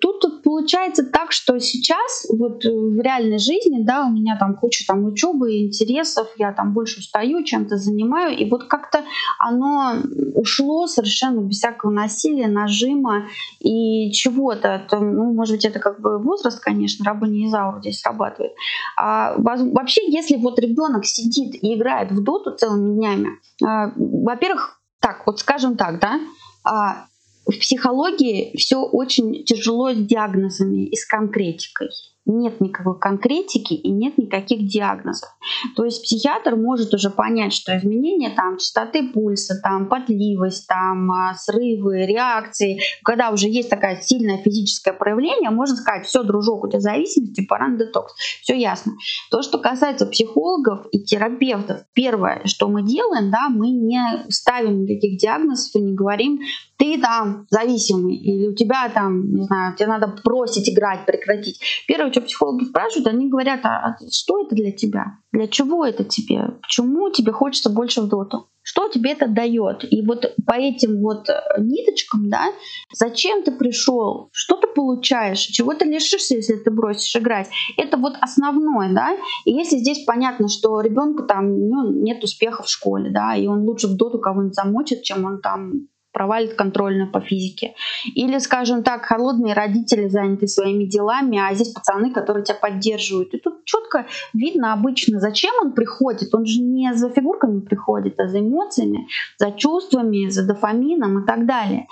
тут, получается так, что сейчас вот в реальной жизни, да, у меня там куча там учебы, интересов, я там больше устаю, чем-то занимаю, и вот как-то оно ушло совершенно без всякого насилия, нажима и чего-то. Ну, может быть, это как бы возраст, конечно, рабыня Изаура здесь срабатывает. А, вообще, если вот ребенок сидит и играет в доту целыми днями, а, во-первых, так, вот скажем так, да, а, в психологии все очень тяжело с диагнозами и с конкретикой нет никакой конкретики и нет никаких диагнозов. То есть психиатр может уже понять, что изменения там частоты пульса, там потливость, там а, срывы, реакции, когда уже есть такая сильное физическое проявление, можно сказать, все, дружок, у тебя зависимость, пора на детокс. Все ясно. То, что касается психологов и терапевтов, первое, что мы делаем, да, мы не ставим никаких диагнозов и не говорим, ты там зависимый, или у тебя там, не знаю, тебе надо бросить играть, прекратить. Первое, что психологи спрашивают, они говорят, а, а что это для тебя? Для чего это тебе? Почему тебе хочется больше в доту? Что тебе это дает? И вот по этим вот э, ниточкам, да, зачем ты пришел, что ты получаешь, чего ты лишишься, если ты бросишь играть, это вот основное, да. И если здесь понятно, что ребенку там ну, нет успеха в школе, да, и он лучше в доту кого-нибудь замочит, чем он там провалит контрольную по физике. Или, скажем так, холодные родители заняты своими делами, а здесь пацаны, которые тебя поддерживают. И тут четко видно обычно, зачем он приходит. Он же не за фигурками приходит, а за эмоциями, за чувствами, за дофамином и так далее.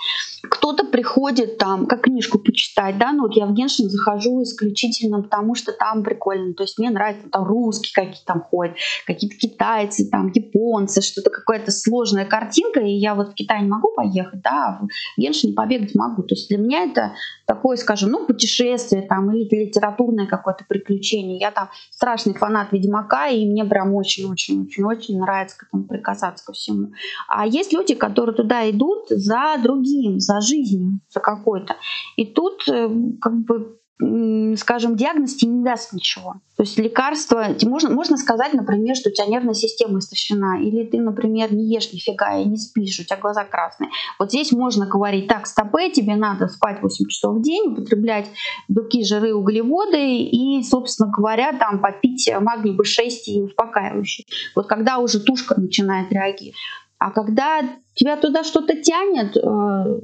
Кто-то приходит там, как книжку почитать, да, ну вот я в Геншин захожу исключительно потому, что там прикольно. То есть мне нравится там русские какие-то там ходят, какие-то китайцы, там японцы, что-то какая-то сложная картинка, и я вот в Китай не могу поехать, да, в Геншине побегать могу. То есть для меня это такое, скажем, ну, путешествие там или литературное какое-то приключение. Я там страшный фанат Ведьмака, и мне прям очень-очень-очень-очень нравится к этому прикасаться ко всему. А есть люди, которые туда идут за другим, за жизнью, за какой-то. И тут э, как бы скажем, диагноз тебе не даст ничего. То есть лекарство, можно, можно сказать, например, что у тебя нервная система истощена, или ты, например, не ешь нифига и не спишь, у тебя глаза красные. Вот здесь можно говорить, так, стопе, тебе надо спать 8 часов в день, употреблять белки, жиры, углеводы и, собственно говоря, там попить магний B6 и успокаивающий. Вот когда уже тушка начинает реагировать. А когда тебя туда что-то тянет, э,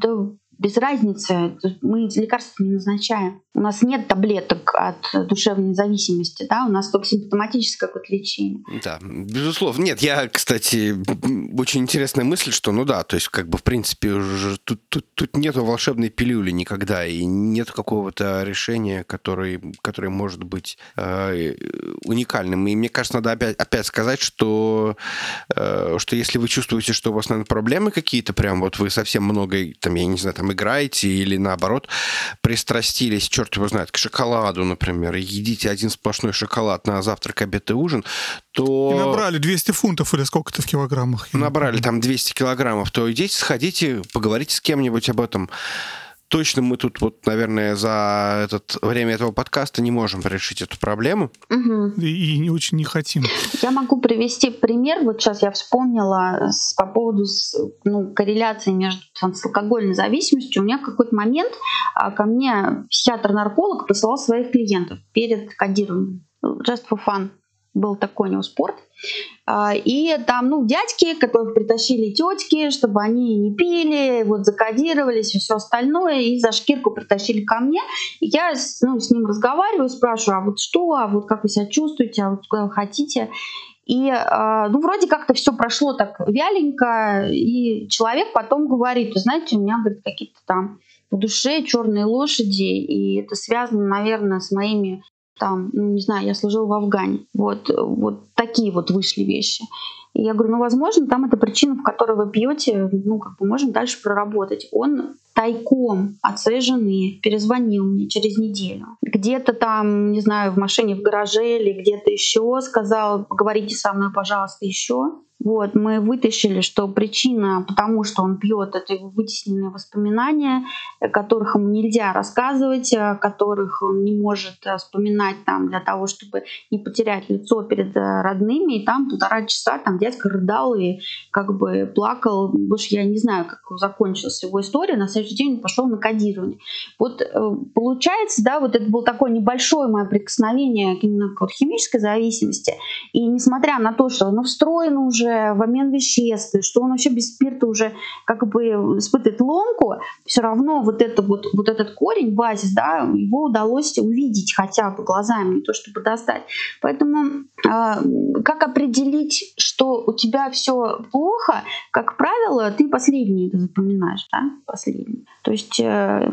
да без разницы, мы лекарства не назначаем. У нас нет таблеток от душевной зависимости, да, у нас только симптоматическое какое-то лечение. Да, безусловно. Нет, я, кстати, очень интересная мысль, что, ну да, то есть, как бы, в принципе, уже тут, тут, тут нету волшебной пилюли никогда, и нет какого-то решения, который, который может быть э, уникальным. И мне кажется, надо опять, опять сказать, что, э, что если вы чувствуете, что у вас, наверное, проблемы какие-то, прям вот вы совсем много, там, я не знаю, там, играете или наоборот пристрастились, черт его знает, к шоколаду, например, и едите один сплошной шоколад на завтрак, обед и ужин, то... И набрали 200 фунтов или сколько-то в килограммах. Набрали там 200 килограммов, то идите, сходите, поговорите с кем-нибудь об этом точно мы тут вот, наверное, за это время этого подкаста не можем решить эту проблему. Угу. И, и не очень не хотим. Я могу привести пример. Вот сейчас я вспомнила с, по поводу с, ну, корреляции между там, с алкогольной зависимостью. У меня в какой-то момент а, ко мне психиатр-нарколог посылал своих клиентов перед кодированием. Just for fun был такой у него спорт. А, и там, ну, дядьки, которых притащили тетки, чтобы они не пили, вот закодировались и все остальное, и за шкирку притащили ко мне. Я ну, с ним разговариваю, спрашиваю, а вот что, а вот как вы себя чувствуете, а вот куда вы хотите. И, а, ну, вроде как-то все прошло так вяленько, и человек потом говорит, знаете, у меня, говорит, какие-то там в душе черные лошади, и это связано, наверное, с моими там, ну, не знаю, я служила в Афгане. Вот, вот такие вот вышли вещи. И я говорю, ну, возможно, там это причина, в которой вы пьете, ну, как бы можем дальше проработать. Он тайком от своей жены перезвонил мне через неделю. Где-то там, не знаю, в машине в гараже или где-то еще сказал, говорите со мной, пожалуйста, еще. Вот, мы вытащили, что причина, потому что он пьет, это его вытесненные воспоминания, о которых ему нельзя рассказывать, о которых он не может э, вспоминать там для того, чтобы не потерять лицо перед э, родными. И там полтора часа там дядька рыдал и как бы плакал. Больше я не знаю, как закончилась его история. На следующий день он пошел на кодирование. Вот э, получается, да, вот это было такое небольшое мое прикосновение именно к химической зависимости. И несмотря на то, что оно встроено уже уже в обмен веществ, что он вообще без спирта уже как бы испытывает ломку, все равно вот, это вот, вот этот корень, базис, да, его удалось увидеть хотя бы глазами, не то чтобы достать. Поэтому э, как определить, что у тебя все плохо, как правило, ты последний это запоминаешь, да, последний. То есть э,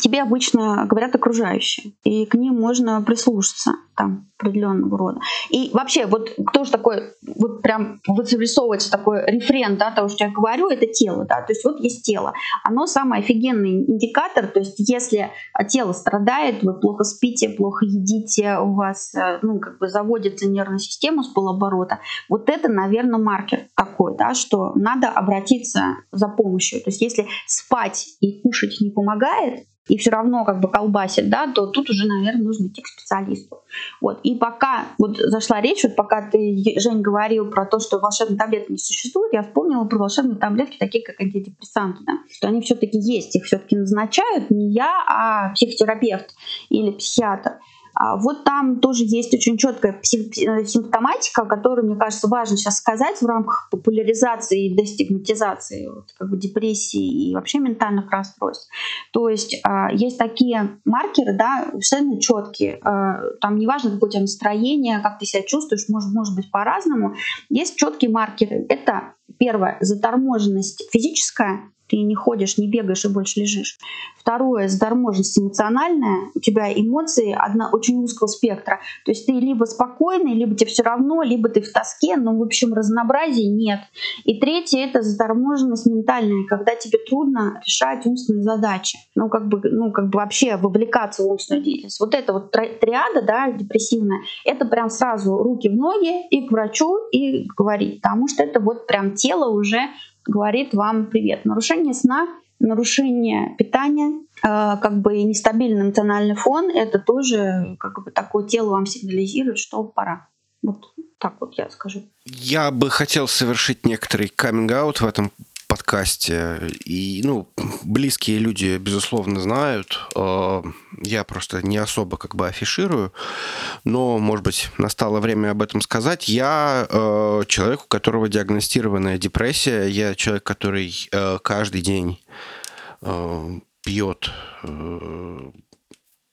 тебе обычно говорят окружающие, и к ним можно прислушаться там определенного рода. И вообще, вот кто же такой, вот прям вот вырисовывается такой рефрен, да, того, что я говорю, это тело, да, то есть вот есть тело. Оно самый офигенный индикатор, то есть если тело страдает, вы плохо спите, плохо едите, у вас, э, ну, как бы заводится нервная система с полоборота, вот это, наверное, маркер такой, да, что надо обратиться за помощью. То есть если спать и кушать не помогает, и все равно как бы колбасит, да, то тут уже, наверное, нужно идти к специалисту. Вот. И пока вот зашла речь, вот пока ты, Жень, говорил про то, что волшебные таблетки не существует, я вспомнила про волшебные таблетки, такие как антидепрессанты, да, что они все-таки есть, их все-таки назначают не я, а психотерапевт или психиатр. А вот там тоже есть очень четкая э, симптоматика, которую, мне кажется, важно сейчас сказать в рамках популяризации и дестигматизации вот, как бы депрессии и вообще ментальных расстройств. То есть а, есть такие маркеры, да, совершенно четкие. А, там неважно, какое у тебя настроение, как ты себя чувствуешь, может, может быть по-разному. Есть четкие маркеры. Это первое, заторможенность физическая, ты не ходишь, не бегаешь и больше лежишь. Второе, заторможенность эмоциональная, у тебя эмоции одна очень узкого спектра. То есть ты либо спокойный, либо тебе все равно, либо ты в тоске, но в общем разнообразия нет. И третье это заторможенность ментальная, когда тебе трудно решать умственные задачи. Ну как бы, ну как бы вообще вовлекаться в умственную деятельность. Вот это вот триада, да, депрессивная, это прям сразу руки в ноги и к врачу и говорить, потому что это вот прям тело уже говорит вам привет. Нарушение сна, нарушение питания, э, как бы нестабильный эмоциональный фон, это тоже как бы такое тело вам сигнализирует, что пора. Вот так вот я скажу. Я бы хотел совершить некоторый каминг-аут в этом подкасте. И, ну, близкие люди, безусловно, знают. Э, я просто не особо как бы афиширую. Но, может быть, настало время об этом сказать. Я э, человек, у которого диагностированная депрессия. Я человек, который э, каждый день пьет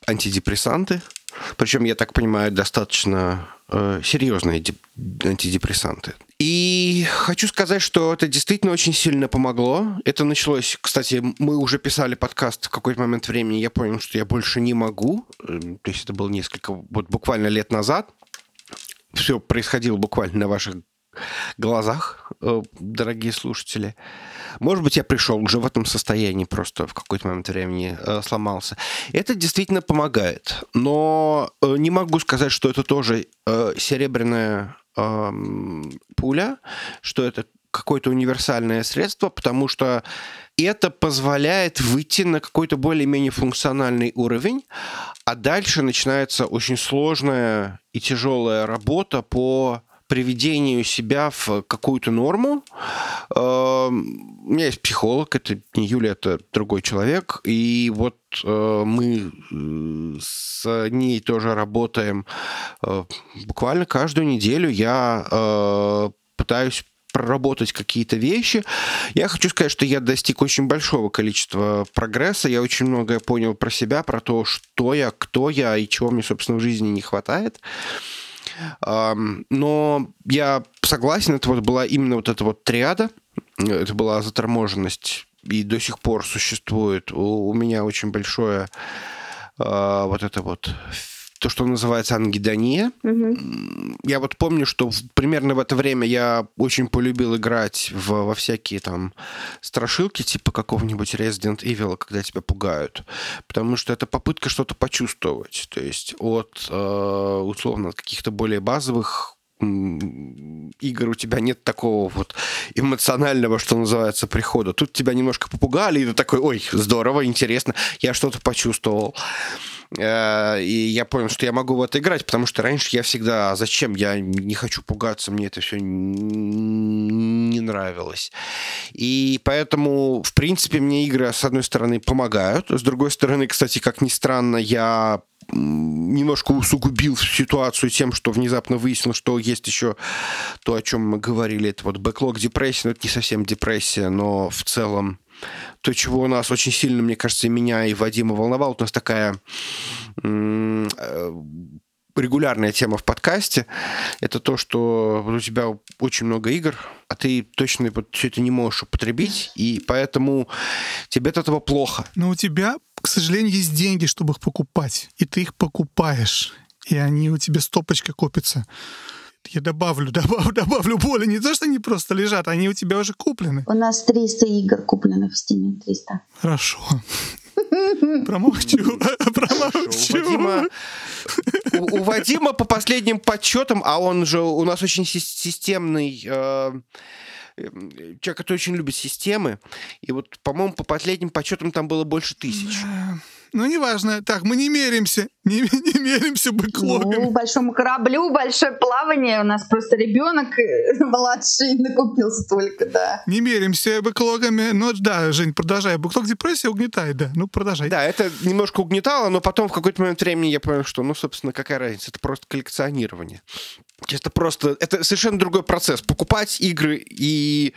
антидепрессанты. Причем, я так понимаю, достаточно серьезные антидепрессанты. И хочу сказать, что это действительно очень сильно помогло. Это началось, кстати, мы уже писали подкаст в какой-то момент времени, я понял, что я больше не могу. Эм, то есть это было несколько, вот буквально лет назад. Все происходило буквально на ваших глазах, э, дорогие слушатели. Может быть, я пришел уже в этом состоянии, просто в какой-то момент времени э, сломался. Это действительно помогает. Но э, не могу сказать, что это тоже серебряная пуля, что это какое-то универсальное средство, потому что это позволяет выйти на какой-то более-менее функциональный уровень, а дальше начинается очень сложная и тяжелая работа по приведению себя в какую-то норму. Эм, у меня есть психолог, это не Юля, это другой человек, и вот мы э, с ней тоже работаем э, буквально каждую неделю. Я пытаюсь проработать какие-то вещи. Я хочу сказать, что я достиг очень большого количества прогресса. Я очень многое понял про себя, про то, что я, кто я и чего мне, собственно, в жизни не хватает. Но я согласен, это вот была именно вот эта вот триада, это была заторможенность, и до сих пор существует у, меня очень большое а, вот это вот то, что называется ангидония. Угу. Я вот помню, что примерно в это время я очень полюбил играть в, во всякие там страшилки, типа какого-нибудь Resident Evil, когда тебя пугают. Потому что это попытка что-то почувствовать. То есть от, э, условно, каких-то более базовых игр у тебя нет такого вот эмоционального, что называется, прихода. Тут тебя немножко попугали, и ты такой, ой, здорово, интересно, я что-то почувствовал. Э, и я понял, что я могу в это играть, потому что раньше я всегда, «А зачем, я не хочу пугаться, мне это все не нравилось. И поэтому, в принципе, мне игры, с одной стороны, помогают, с другой стороны, кстати, как ни странно, я немножко усугубил ситуацию тем, что внезапно выяснил, что есть еще то, о чем мы говорили, это вот бэклог депрессия, ну, это не совсем депрессия, но в целом то, чего у нас очень сильно, мне кажется, меня, и Вадима волновало, у нас такая э, регулярная тема в подкасте, это то, что у тебя очень много игр, а ты точно вот все это не можешь употребить, и поэтому тебе от этого плохо. Но у тебя, к сожалению, есть деньги, чтобы их покупать, и ты их покупаешь, и они у тебя стопочка копятся. Я добавлю, [laughs] добавлю, добавлю боли. Не то, что они просто лежат, они у тебя уже куплены. У нас 300 игр куплены в Steam. 300. Хорошо. [laughs] Промолчу. [laughs] Промолчу. У Вадима, у, у Вадима по последним подсчетам, а он же у нас очень системный э, человек, который очень любит системы. И вот, по-моему, по последним подсчетам там было больше тысяч. Ну, неважно. Так, мы не меримся. Не, не меримся бэклогами. Ну, большому кораблю, большое плавание. У нас просто ребенок э, [laughs] младший накупил столько, да. Не меримся бэклогами. Ну, да, Жень, продолжай. Бэклог депрессия угнетает, да. Ну, продолжай. Да, это немножко угнетало, но потом в какой-то момент времени я понял, что, ну, собственно, какая разница? Это просто коллекционирование. Это просто... Это совершенно другой процесс. Покупать игры и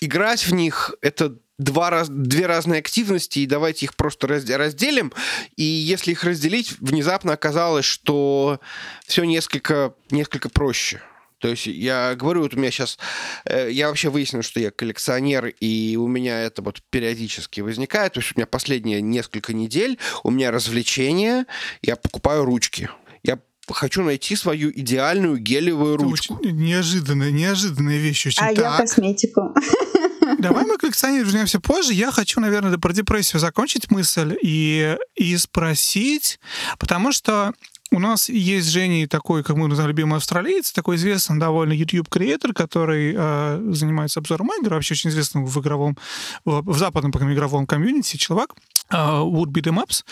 играть в них — это два раз, две разные активности, и давайте их просто разделим. И если их разделить, внезапно оказалось, что все несколько, несколько проще. То есть я говорю, вот у меня сейчас, э, я вообще выяснил, что я коллекционер, и у меня это вот периодически возникает. То есть у меня последние несколько недель, у меня развлечения, я покупаю ручки. Я хочу найти свою идеальную гелевую ручку. Очень неожиданная, неожиданная вещь очень. А так. я косметику. [laughs] Давай мы коллекционировать вернемся позже. Я хочу, наверное, про депрессию закончить мысль и, и спросить, потому что у нас есть Женя такой, как мы называем, любимый австралиец, такой известный довольно YouTube-креатор, который э, занимается обзором игр, вообще очень известный в игровом, в, в западном, по игровом комьюнити чувак. Uh, Would Be The Maps,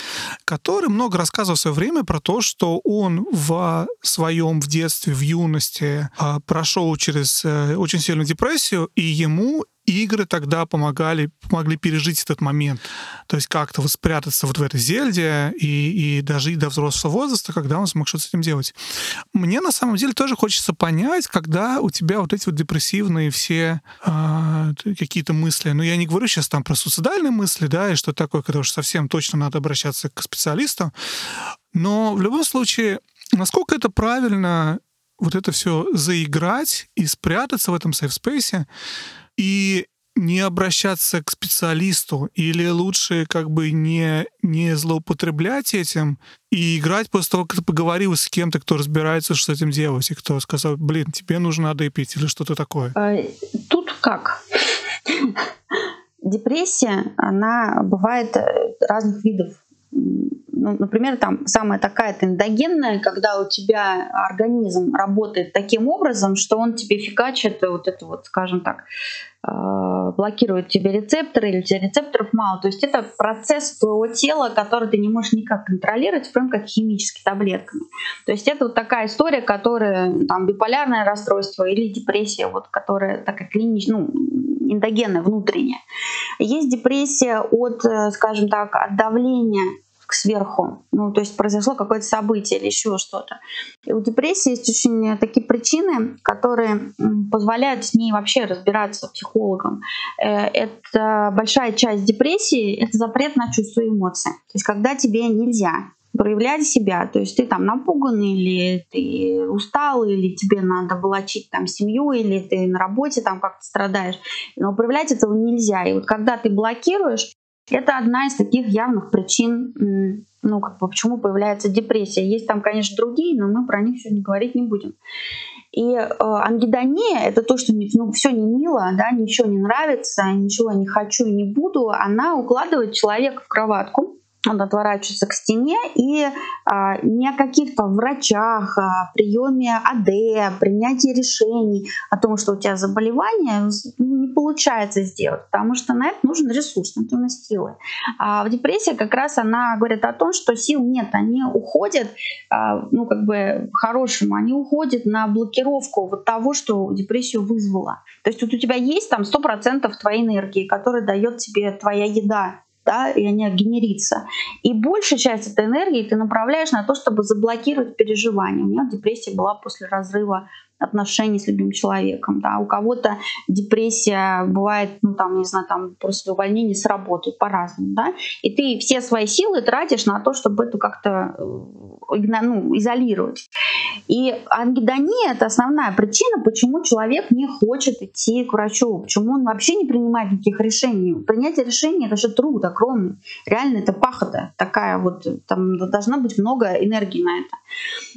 который много рассказывал в свое время про то, что он в своем в детстве, в юности uh, прошел через uh, очень сильную депрессию, и ему игры тогда помогали, помогли пережить этот момент. То есть как-то вот спрятаться вот в этой зельде и, и дожить до взрослого возраста, когда он смог что-то с этим делать. Мне на самом деле тоже хочется понять, когда у тебя вот эти вот депрессивные все э, какие-то мысли. Но я не говорю сейчас там про суицидальные мысли, да, и что такое, когда уж совсем точно надо обращаться к специалистам. Но в любом случае, насколько это правильно вот это все заиграть и спрятаться в этом сейф-спейсе, и не обращаться к специалисту или лучше как бы не, не злоупотреблять этим и играть после того, как ты поговорил с кем-то, кто разбирается, что с этим делать, и кто сказал, блин, тебе нужно надо пить или что-то такое? А, тут как? [laughs] Депрессия, она бывает э, разных видов ну, например, там самая такая эндогенная, когда у тебя организм работает таким образом, что он тебе фигачит вот это вот, скажем так, э, блокирует тебе рецепторы или у тебя рецепторов мало. То есть это процесс твоего тела, который ты не можешь никак контролировать, прям как химическими таблетками. То есть это вот такая история, которая там биполярное расстройство или депрессия, вот, которая такая клиничная, ну, эндогенная, внутренняя. Есть депрессия от, э, скажем так, от давления сверху. Ну, то есть произошло какое-то событие или еще что-то. И у депрессии есть очень такие причины, которые позволяют с ней вообще разбираться психологам. Э, это большая часть депрессии — это запрет на чувства и эмоции. То есть когда тебе нельзя проявлять себя, то есть ты там напуган или ты устал, или тебе надо волочить там семью, или ты на работе там как-то страдаешь, но проявлять этого нельзя. И вот когда ты блокируешь, это одна из таких явных причин, ну, как бы, почему появляется депрессия. Есть там, конечно, другие, но мы про них сегодня говорить не будем. И э, ангидония — это то, что ну, все не мило, да, ничего не нравится, ничего не хочу и не буду. Она укладывает человека в кроватку, он отворачивается к стене и а, не о каких-то врачах, а приеме АД, принятии решений о том, что у тебя заболевание, ну, не получается сделать, потому что на это нужен ресурс, на это нужны силы. А в депрессии как раз она говорит о том, что сил нет, они уходят, а, ну как бы хорошему, они уходят на блокировку вот того, что депрессию вызвало. То есть вот у тебя есть там 100% твоей энергии, которая дает тебе твоя еда, да, и они генерится. И большая часть этой энергии ты направляешь на то, чтобы заблокировать переживания. У меня депрессия была после разрыва отношений с любимым человеком. Да. У кого-то депрессия бывает, ну там, не знаю, там после увольнения с работы по-разному. Да. И ты все свои силы тратишь на то, чтобы это как-то э, ну, изолировать. И ангидония — это основная причина, почему человек не хочет идти к врачу, почему он вообще не принимает никаких решений. Принятие решений — это же труд огромный. Реально это пахота такая вот, там должна быть много энергии на это.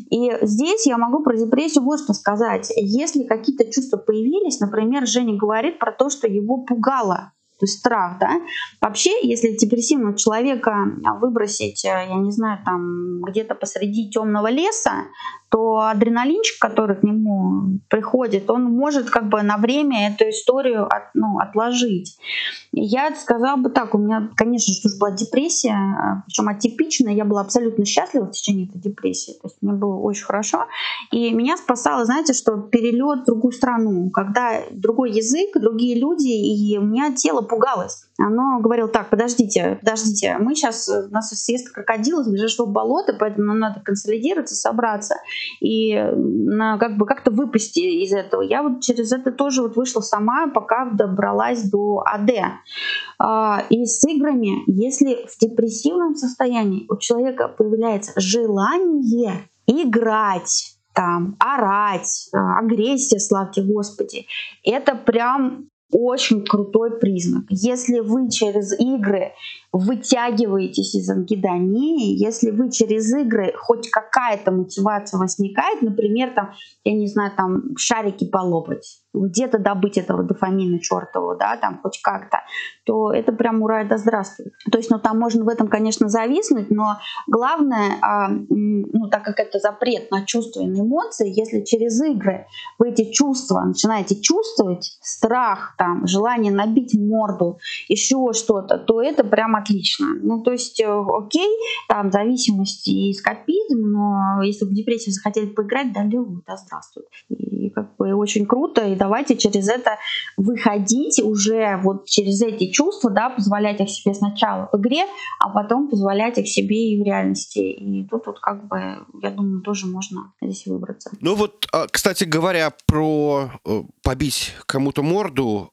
И здесь я могу про депрессию вот что сказать сказать, если какие-то чувства появились, например, Женя говорит про то, что его пугало то есть страх, да. Вообще, если депрессивного человека выбросить, э, я не знаю, там где-то посреди темного леса, то адреналинчик, который к нему приходит, он может как бы на время эту историю от, ну, отложить. Я сказала бы так, у меня, конечно же, была депрессия, причем атипичная, я была абсолютно счастлива в течение этой депрессии, то есть мне было очень хорошо. И меня спасало, знаете, что перелет в другую страну, когда другой язык, другие люди, и у меня тело пугалось. Оно говорило, так, подождите, подождите, мы сейчас, у нас съезд крокодил из ближайшего болота, поэтому нам надо консолидироваться, собраться и на, как бы как-то выпасть из этого. Я вот через это тоже вот вышла сама, пока добралась до АД. А, и с играми, если в депрессивном состоянии у человека появляется желание играть, там, орать, а, агрессия, славьте Господи, это прям очень крутой признак. Если вы через игры вытягиваетесь из ангидонии, если вы через игры хоть какая-то мотивация возникает, например, там, я не знаю, там шарики полопать, где-то добыть этого дофамина чертового, да, там хоть как-то, то это прям ура, да здравствуй. То есть, ну там можно в этом, конечно, зависнуть, но главное, а, ну так как это запрет на чувства и на эмоции, если через игры вы эти чувства начинаете чувствовать, страх, там, желание набить морду, еще что-то, то это прям отлично. Ну, то есть, э, окей, там зависимость и эскапизм, но если в депрессии захотели поиграть, да, да, здравствуй. И как бы очень круто, и давайте через это выходить уже вот через эти чувства, да, позволять их себе сначала в игре, а потом позволять их себе и в реальности. И тут вот как бы, я думаю, тоже можно здесь выбраться. Ну вот, а, кстати говоря, про э, побить кому-то морду,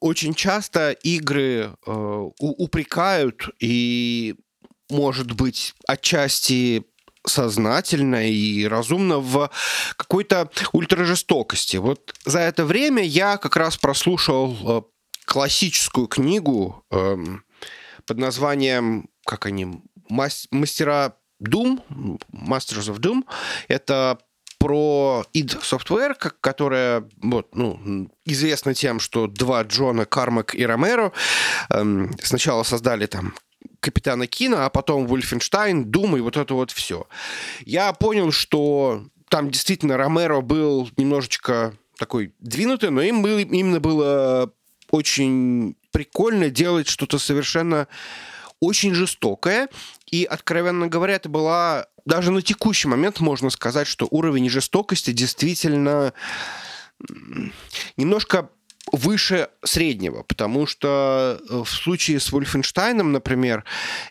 очень часто игры э, упрекают и, может быть, отчасти сознательно и разумно в какой-то ультражестокости. Вот за это время я как раз прослушал э, классическую книгу э, под названием, как они, мастера Doom, Masters of Doom. Это про id Software, которая вот, ну, известна тем, что два Джона, Кармак и Ромеро эм, сначала создали там Капитана Кина, а потом Вольфенштайн, Дум и вот это вот все. Я понял, что там действительно Ромеро был немножечко такой двинутый, но им было, именно было очень прикольно делать что-то совершенно очень жестокое. И, откровенно говоря, это была даже на текущий момент можно сказать, что уровень жестокости действительно немножко выше среднего, потому что э, в случае с Вольфенштайном, например,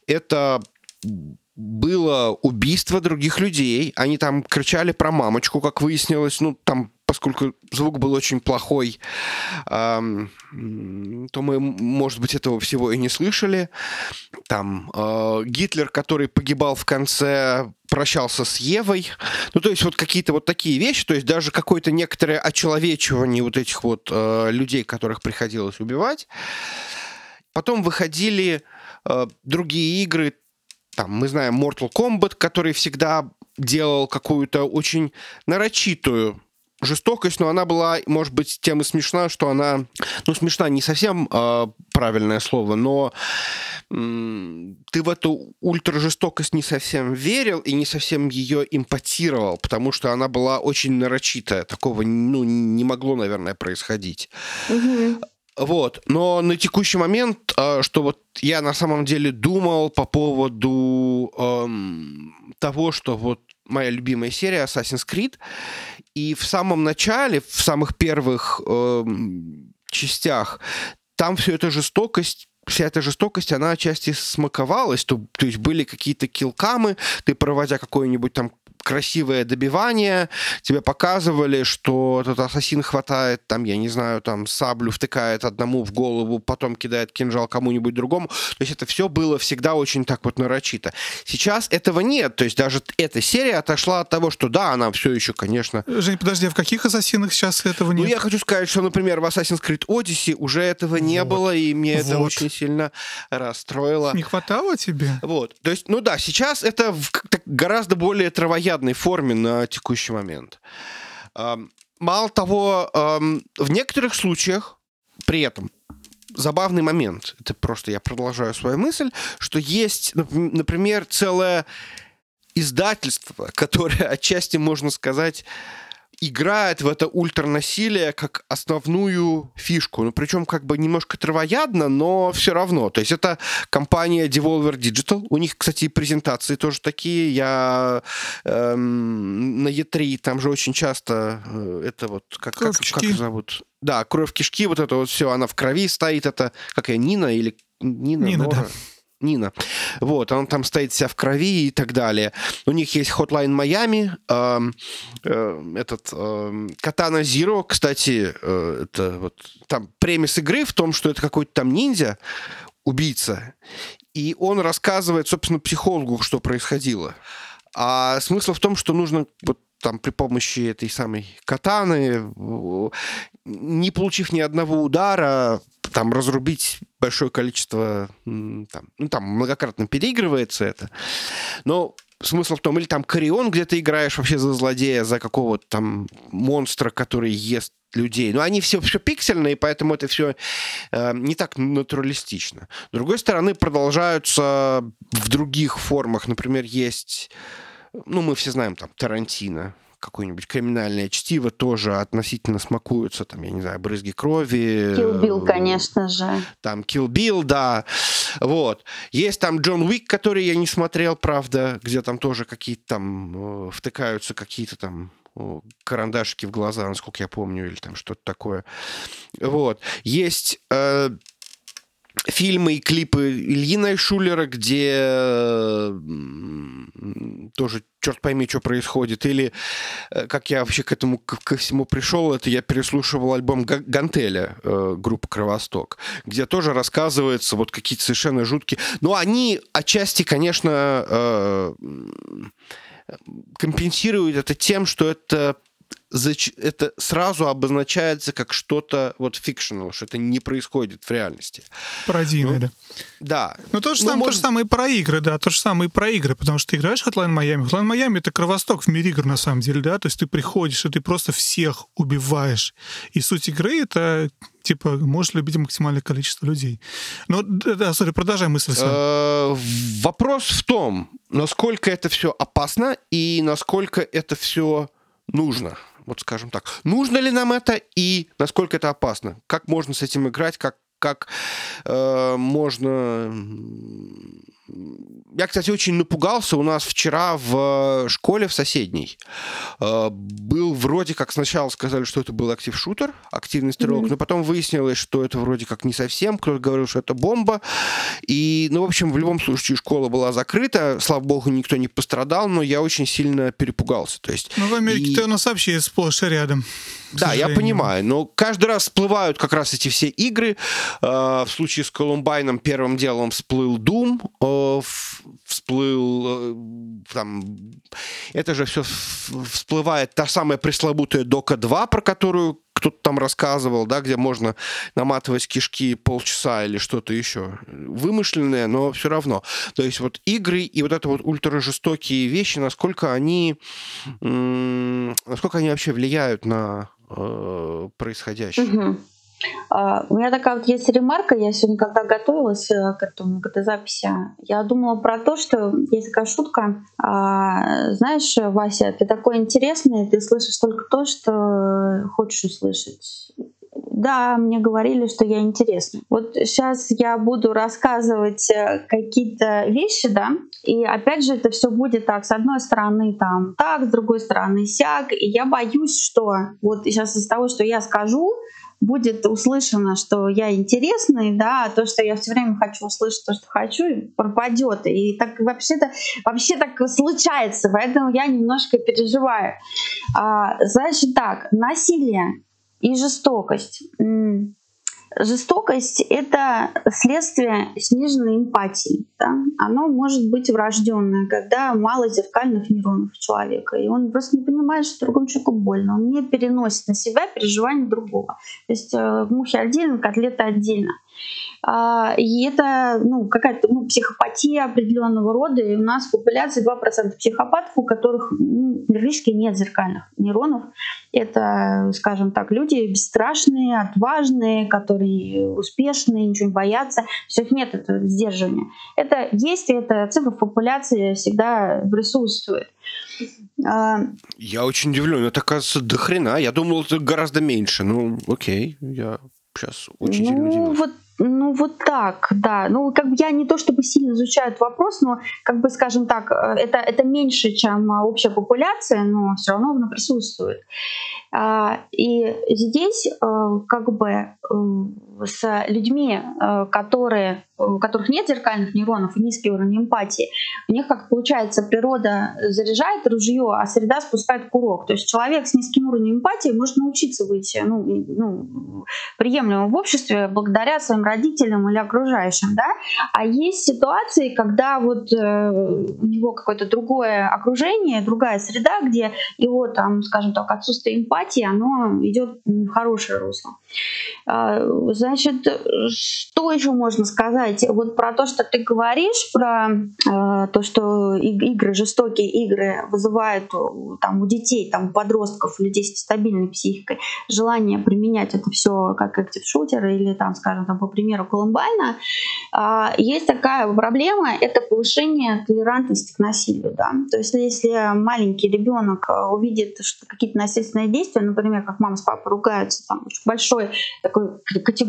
это было убийство других людей. Они там кричали про мамочку, как выяснилось. Ну, там поскольку звук был очень плохой, то мы, может быть, этого всего и не слышали. Там э, Гитлер, который погибал в конце, прощался с Евой. Ну, то есть вот какие-то вот такие вещи, то есть даже какое-то некоторое очеловечивание вот этих вот э, людей, которых приходилось убивать. Потом выходили э, другие игры, там, мы знаем Mortal Kombat, который всегда делал какую-то очень нарочитую жестокость, но она была, может быть, тем и смешна, что она... Ну, смешна не совсем э, правильное слово, но э, ты в эту ультражестокость не совсем верил и не совсем ее импотировал, потому что она была очень нарочитая. Такого, ну, не могло, наверное, происходить. Угу. Вот. Но на текущий момент, э, что вот я на самом деле думал по поводу эм, того, что вот моя любимая серия Assassin's Creed, и в самом начале, в самых первых э, частях, там все это жестокость вся эта жестокость, она отчасти смаковалась, то, то есть были какие-то килкамы, ты проводя какой-нибудь там красивое добивание, тебе показывали, что этот ассасин хватает, там, я не знаю, там, саблю втыкает одному в голову, потом кидает кинжал кому-нибудь другому. То есть это все было всегда очень так вот нарочито. Сейчас этого нет. То есть даже эта серия отошла от того, что да, она все еще, конечно... Жень, подожди, а в каких ассасинах сейчас этого ну, нет? Ну, я хочу сказать, что, например, в Assassin's Creed Odyssey уже этого не вот. было, и мне вот. это очень сильно расстроило. Не хватало тебе? Вот. То есть, ну да, сейчас это гораздо более травоядно плотоядной форме на текущий момент. Мало того, в некоторых случаях при этом забавный момент, это просто я продолжаю свою мысль, что есть, например, целое издательство, [laughs] которое отчасти, можно сказать, играет в это ультранасилие как основную фишку. Ну, причем как бы немножко травоядно, но все равно. То есть это компания Devolver Digital. У них, кстати, презентации тоже такие. Я эм, на E3 там же очень часто э, это вот... Как, как, как зовут? Да, кровь кишки, вот это вот все, она в крови стоит. Это какая, Нина или... Нина, Нина Нора? да. Нина. Вот, он там стоит вся в крови и так далее. У них есть Hotline Miami, э, э, этот э, Katana Zero, кстати, э, это вот там премис игры в том, что это какой-то там ниндзя, убийца, и он рассказывает, собственно, психологу, что происходило. А смысл в том, что нужно вот там при помощи этой самой катаны, не получив ни одного удара, там разрубить большое количество, там, ну там многократно переигрывается это, но смысл в том, или там Корион, где ты играешь вообще за злодея, за какого-то там монстра, который ест людей. Но они все, все пиксельные, поэтому это все э, не так натуралистично. С другой стороны, продолжаются в других формах. Например, есть, ну, мы все знаем, там, Тарантино, какое-нибудь криминальное чтиво тоже относительно смакуются, там, я не знаю, брызги крови. Kill Bill, э, конечно же. Там Kill Bill, да. Вот. Есть там Джон Уик, который я не смотрел, правда, где там тоже какие-то там э, втыкаются какие-то там карандашики в глаза, насколько я помню, или там что-то такое. Вот. Есть э, фильмы и клипы Ильина Шулера, где тоже черт пойми, что происходит. Или э, как я вообще к этому ко всему пришел, это я переслушивал альбом Гантеля э, группы Кровосток, где тоже рассказывается вот какие-то совершенно жуткие. Но они отчасти, конечно, э, компенсируют это тем, что это это сразу обозначается как что-то вот fictional, что это не происходит в реальности. Пародийное, ну, да. Да. Ну, то же, ну, самое, может... то же самое и про игры, да, то же самое и про игры, потому что ты играешь в Hotline Miami. Hotline Miami — это кровосток в мире игр, на самом деле, да, то есть ты приходишь, и ты просто всех убиваешь. И суть игры — это типа, можешь любить максимальное количество людей. Ну, да, сори, продолжай мысль. Э, вопрос в том, насколько это все опасно и насколько это все нужно вот скажем так. Нужно ли нам это и насколько это опасно? Как можно с этим играть? Как, как э, можно я, кстати, очень напугался. У нас вчера в школе в соседней э, был вроде как сначала сказали, что это был актив-шутер, активный стрелок, mm-hmm. но потом выяснилось, что это вроде как не совсем. Кто-то говорил, что это бомба. И, ну, в общем, в любом случае школа была закрыта. Слава богу, никто не пострадал, но я очень сильно перепугался. То есть, ну, в Америке-то и... у нас вообще сплошь и рядом. Да, я понимаю, но каждый раз всплывают как раз эти все игры. Э, в случае с Колумбайном первым делом всплыл Doom, э, всплыл э, там... Это же все всплывает та самая пресловутая Дока 2, про которую кто-то там рассказывал, да, где можно наматывать кишки полчаса или что-то еще. Вымышленное, но все равно. То есть вот игры и вот это вот ультражестокие вещи, насколько они, насколько они вообще влияют на э, происходящее. Угу. Uh, у меня такая вот есть ремарка, я сегодня, когда готовилась э, к, этому, к этой записи, я думала про то, что есть такая шутка, uh, знаешь, Вася, ты такой интересный, ты слышишь только то, что хочешь услышать. Да, мне говорили, что я интересный. Вот сейчас я буду рассказывать э, какие-то вещи, да, и опять же это все будет так, с одной стороны там так, с другой стороны сяк, и я боюсь, что вот сейчас из того, что я скажу, будет услышано, что я интересный, да, а то, что я все время хочу услышать то, что хочу, пропадет. И так вообще-то вообще так случается, поэтому я немножко переживаю. А, значит так, насилие и жестокость. Жестокость — это следствие сниженной эмпатии. Да? Оно может быть врожденное, когда мало зеркальных нейронов человека, и он просто не понимает, что другому человеку больно. Он не переносит на себя переживания другого. То есть э, мухи отдельно, котлеты отдельно. А, и это ну, какая-то ну, психопатия определенного рода. И у нас в популяции 2% психопатов, у которых ну, практически нет зеркальных нейронов. Это, скажем так, люди бесстрашные, отважные, которые успешные, ничего не боятся. Все их нет этого сдерживания. Это есть, и эта цифра в популяции всегда присутствует. А, я очень удивлен. Это, оказывается, до хрена. Я думал, это гораздо меньше. Ну, окей, я сейчас очень ну, сильно Вот ну вот так, да. Ну как бы я не то чтобы сильно изучаю этот вопрос, но как бы скажем так, э, это это меньше, чем общая популяция, но все равно она присутствует. А, и здесь э, как бы э, с людьми, которые у которых нет зеркальных нейронов и низкий уровень эмпатии, у них, как получается, природа заряжает ружье, а среда спускает курок. То есть человек с низким уровнем эмпатии может научиться быть ну, ну, приемлемым в обществе благодаря своим родителям или окружающим. Да? А есть ситуации, когда вот э, у него какое-то другое окружение, другая среда, где его, там, скажем так, отсутствие эмпатии, оно идет в хорошее русло. Э, значит, что еще можно сказать? вот про то, что ты говоришь, про э, то, что игры, жестокие игры вызывают там, у детей, там, у подростков, у людей с стабильной психикой желание применять это все как актив-шутер или, там, скажем, там, по примеру Колумбайна, э, есть такая проблема, это повышение толерантности к насилию. Да? То есть если маленький ребенок увидит что какие-то насильственные действия, например, как мама с папой ругаются, там большой такой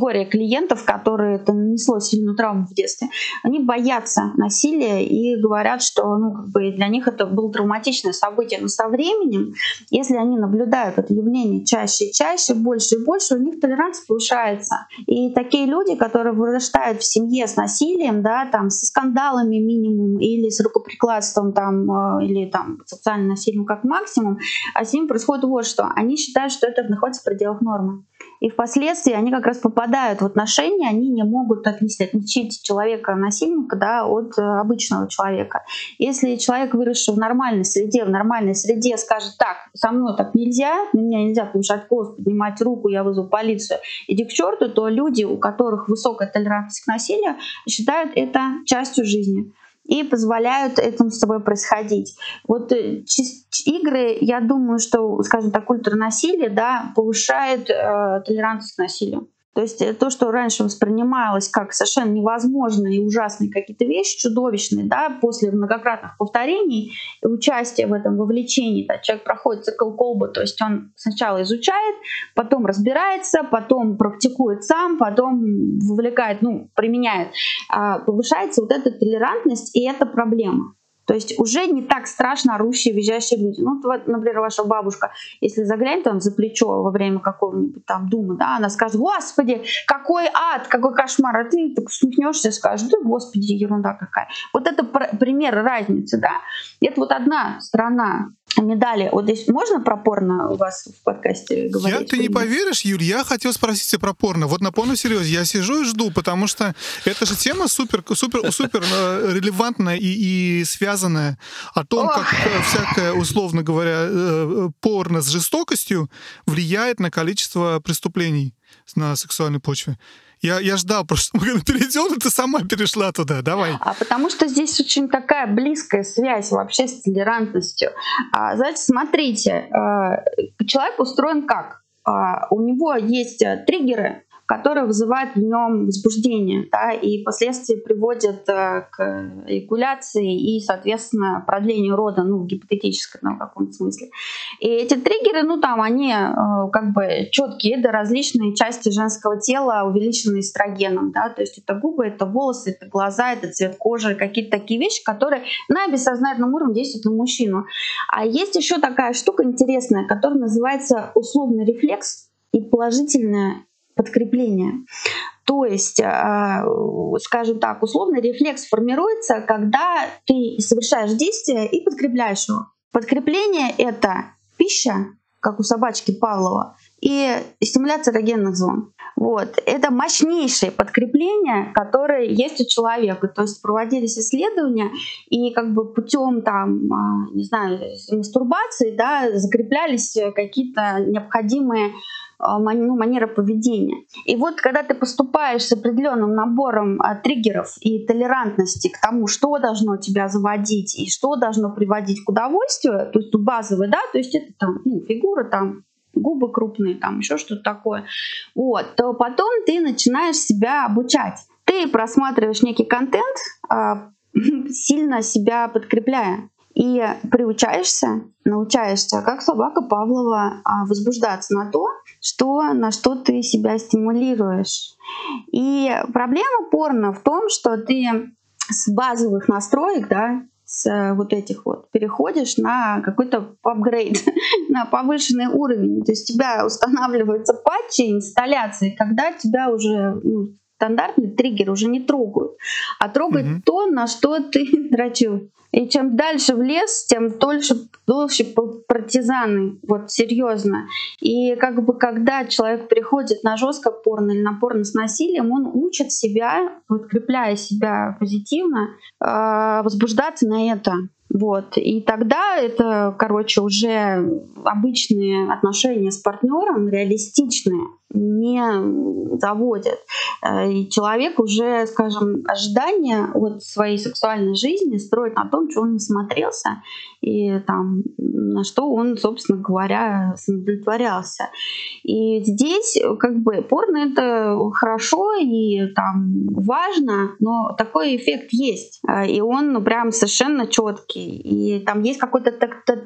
категория клиентов, которые это нанесло сильную травму в детстве, они боятся насилия и говорят, что ну, как бы для них это было травматичное событие. Но со временем, если они наблюдают это явление чаще и чаще, больше и больше, у них толеранция повышается. И такие люди, которые вырастают в семье с насилием, да, там, со скандалами минимум или с рукоприкладством там, э, или там, социальным насилием как максимум, а с ними происходит вот что. Они считают, что это находится в пределах нормы. И впоследствии они как раз попадают в отношения, они не могут отличить, человека-насильника да, от э, обычного человека. Если человек, выросший в нормальной среде, в нормальной среде скажет, так, со мной так нельзя, меня нельзя повышать голос, поднимать руку, я вызову полицию, иди к черту, то люди, у которых высокая толерантность к насилию, считают это частью жизни и позволяют этому с собой происходить. Вот э, игры, я думаю, что, скажем так, культура насилия да, повышает э, толерантность к насилию. То есть э, то, что раньше воспринималось как совершенно невозможные и ужасные какие-то вещи, чудовищные, да, после многократных повторений, участия в этом вовлечении, да, человек проходит цикл колба, то есть он сначала изучает, потом разбирается, потом практикует сам, потом вовлекает, ну, применяет, а повышается вот эта толерантность, и это проблема. То есть уже не так страшно орущие, визжащие люди. Ну, вот, например, ваша бабушка, если заглянет там за плечо во время какого-нибудь там дума, да, она скажет, господи, какой ад, какой кошмар, а ты так усмехнешься и скажешь, да, господи, ерунда какая. Вот это пример разницы, да. Это вот одна сторона медали. Вот здесь можно про порно у вас в подкасте говорить? Я, ты не поверишь, Юль, я хотел спросить тебя про порно. Вот на полном серьезе я сижу и жду, потому что эта же тема супер, супер, супер э, релевантная и, и связанная о том, Ох. как э, всякое, условно говоря, э, порно с жестокостью влияет на количество преступлений на сексуальной почве. Я, я ждал просто, мы перейдем, и ты сама перешла туда. Давай. А потому что здесь очень такая близкая связь вообще с толерантностью. А, знаете, смотрите, человек устроен как? А, у него есть э, триггеры, которые вызывают в нем возбуждение, да, и впоследствии приводят э, к эякуляции и, соответственно, продлению рода, ну, в гипотетическом каком-то смысле. И эти триггеры, ну, там, они э, как бы четкие, это различные части женского тела, увеличенные эстрогеном, да, то есть это губы, это волосы, это глаза, это цвет кожи, какие-то такие вещи, которые на бессознательном уровне действуют на мужчину. А есть еще такая штука интересная, которая называется условный рефлекс и положительная подкрепление. То есть, а, скажем так, условный рефлекс формируется, когда ты совершаешь действие и подкрепляешь его. Подкрепление — это пища, как у собачки Павлова, и стимуляция эрогенных зон. Вот. Это мощнейшее подкрепление, которое есть у человека. То есть проводились исследования, и как бы путем там, а, не знаю, мастурбации да, закреплялись какие-то необходимые ну, манера поведения. И вот когда ты поступаешь с определенным набором а, триггеров и толерантности к тому, что должно тебя заводить и что должно приводить к удовольствию, то есть базовый, да, то есть это там ну, фигура, там губы крупные, там еще что-то такое, вот, то потом ты начинаешь себя обучать. Ты просматриваешь некий контент, а, [laughs] сильно себя подкрепляя. И приучаешься, научаешься, как собака Павлова, а, возбуждаться на то, что, на что ты себя стимулируешь. И проблема порно в том, что ты с базовых настроек, да, с вот этих вот переходишь на какой-то апгрейд, [laughs] на повышенный уровень. То есть у тебя устанавливаются патчи, инсталляции, когда тебя уже ну, стандартный триггер уже не трогают, а трогают mm-hmm. то, на что ты [laughs] дрочил. И чем дальше в лес, тем дольше, дольше партизаны, вот серьезно. И как бы когда человек приходит на жестко порно или на порно с насилием, он учит себя, подкрепляя себя позитивно, э, возбуждаться на это. Вот. И тогда это, короче, уже обычные отношения с партнером, реалистичные, не заводят. Э, и человек уже, скажем, ожидания от своей сексуальной жизни строит на том, что он насмотрелся и там, на что он, собственно говоря, удовлетворялся. И здесь как бы порно это хорошо и там важно, но такой эффект есть. Э, и он ну, прям совершенно четкий. И там есть какой-то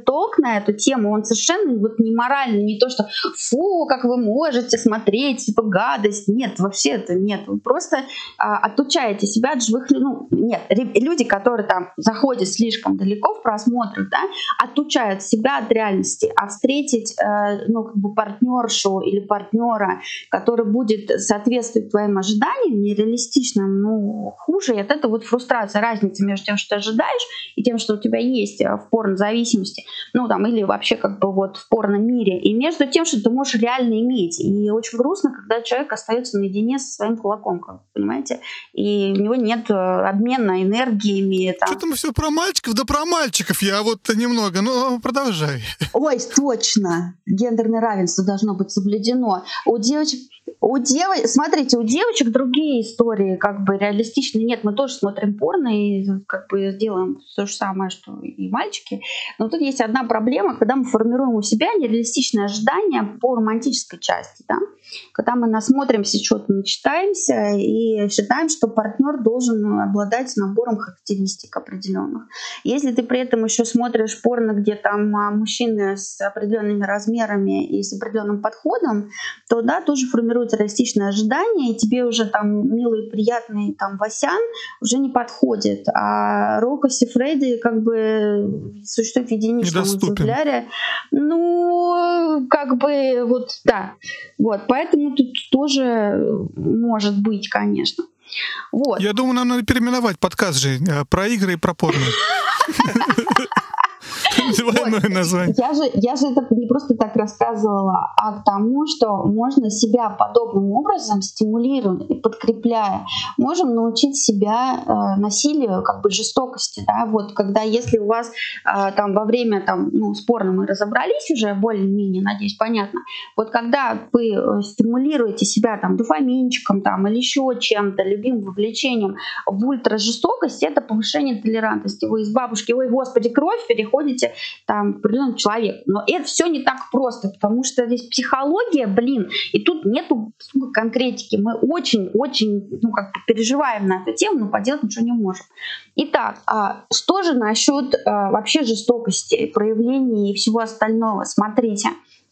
толк на эту тему, он совершенно вот не моральный, не то, что фу, как вы можете смотреть, типа гадость. Нет, вообще это нет. Вы просто а, отучаете себя от живых... Ну, нет, люди, которые там заходят слишком далеко в просмотр, да, отучают себя от реальности, а встретить э, ну, как бы партнершу или партнера, который будет соответствовать твоим ожиданиям, нереалистичным, ну, хуже, и от этого вот фрустрация, разница между тем, что ты ожидаешь, и тем, что у тебя есть э, в порнозависимости, ну, там, или вообще как бы вот в порно-мире, и между тем, что ты можешь реально иметь. И очень грустно, когда человек остается наедине со своим кулаком, понимаете, и у него нет э, обмена энергиями. Там. Что-то мы все про мальчиков, да про мальчиков я вот немного, ну, продолжай. Ой, точно, гендерное равенство должно быть соблюдено. У девочек у девочек, смотрите, у девочек другие истории, как бы реалистичные. Нет, мы тоже смотрим порно и как бы делаем то же самое, что и мальчики. Но тут есть одна проблема, когда мы формируем у себя нереалистичные ожидания по романтической части. Да? Когда мы насмотримся, что-то начитаемся и считаем, что партнер должен обладать набором характеристик определенных. Если ты при этом еще смотришь порно, где там а, мужчины с определенными размерами и с определенным подходом, то да, тоже формируется реалистичное ожидание, и тебе уже там милый, приятный там Васян уже не подходит. А Рока Сифрейди как бы существует в единичном экземпляре. Ну, как бы вот, да. Вот, поэтому тут тоже может быть, конечно. Вот. Я думаю, нам надо переименовать подкаст же э, про игры и про порно. [laughs] Двойное название. Я же, я же это не просто так рассказывала, а к тому, что можно себя подобным образом стимулируя и подкрепляя, можем научить себя э, насилию, как бы жестокости, да, вот когда если у вас э, там во время там, ну, спорно мы разобрались уже более-менее, надеюсь, понятно, вот когда вы э, стимулируете себя там дофаминчиком там или еще чем-то, любимым вовлечением в ультражестокость, это повышение толерантности. Вы из бабушки, ой, господи, кровь, переходите там к определенному человеку. Но это все не так просто, потому что здесь психология, блин, и тут нету конкретики. Мы очень-очень, ну, как бы переживаем на эту тему, но поделать ничего не можем. Итак, а что же насчет а, вообще жестокости, проявлений и всего остального? Смотрите,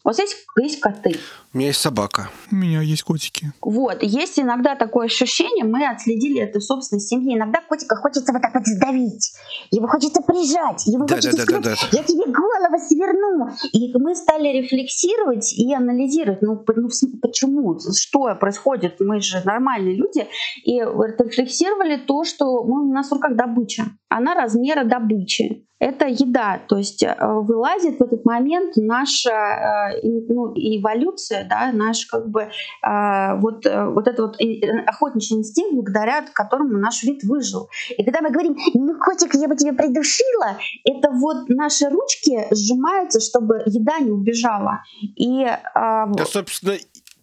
вот здесь есть коты. У меня есть собака. У меня есть котики. Вот, есть иногда такое ощущение, мы отследили это в собственной семье. Иногда котика хочется вот так вот сдавить, его хочется прижать, его Да, хочется да, да, сказать, да, да. я тебе голову сверну. И мы стали рефлексировать и анализировать, ну, ну, почему, что происходит, мы же нормальные люди, и рефлексировали то, что мы, у нас в руках добыча, она размера добычи. Это еда, то есть э, вылазит в этот момент наша э, ну, эволюция, да, наш как бы э, вот, вот это вот охотничий инстинкт, благодаря которому наш вид выжил. И когда мы говорим, ну, котик, я бы тебя придушила, это вот наши ручки сжимаются, чтобы еда не убежала. И, Да, собственно,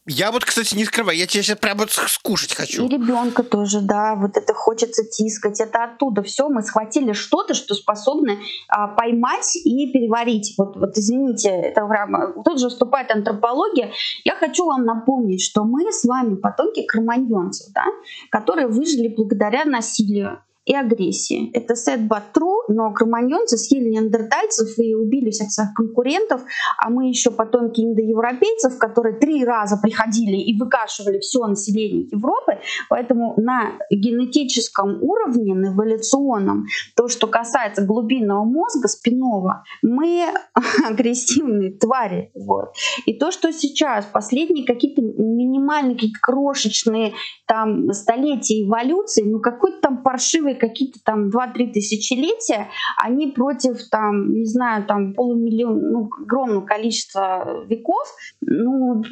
я вот, кстати, не скрываю, я тебя сейчас прямо вот скушать и хочу. ребенка тоже, да, вот это хочется тискать, это оттуда все. Мы схватили что-то, что способны а, поймать и переварить. Вот, вот извините, это прямо тут же вступает антропология. Я хочу вам напомнить, что мы с вами потомки кроманьонцев, да, которые выжили благодаря насилию и агрессии. Это sad true, но кроманьонцы съели неандертальцев и убили всех своих конкурентов, а мы еще потомки индоевропейцев, которые три раза приходили и выкашивали все население Европы, поэтому на генетическом уровне, на эволюционном, то, что касается глубинного мозга, спинного, мы [laughs] агрессивные твари. Вот. И то, что сейчас последние какие-то минимальные, какие-то крошечные там столетия эволюции, ну какой-то там паршивые какие-то там 2-3 тысячелетия, они против там, не знаю, там полумиллиона, ну, огромного количества веков, ну,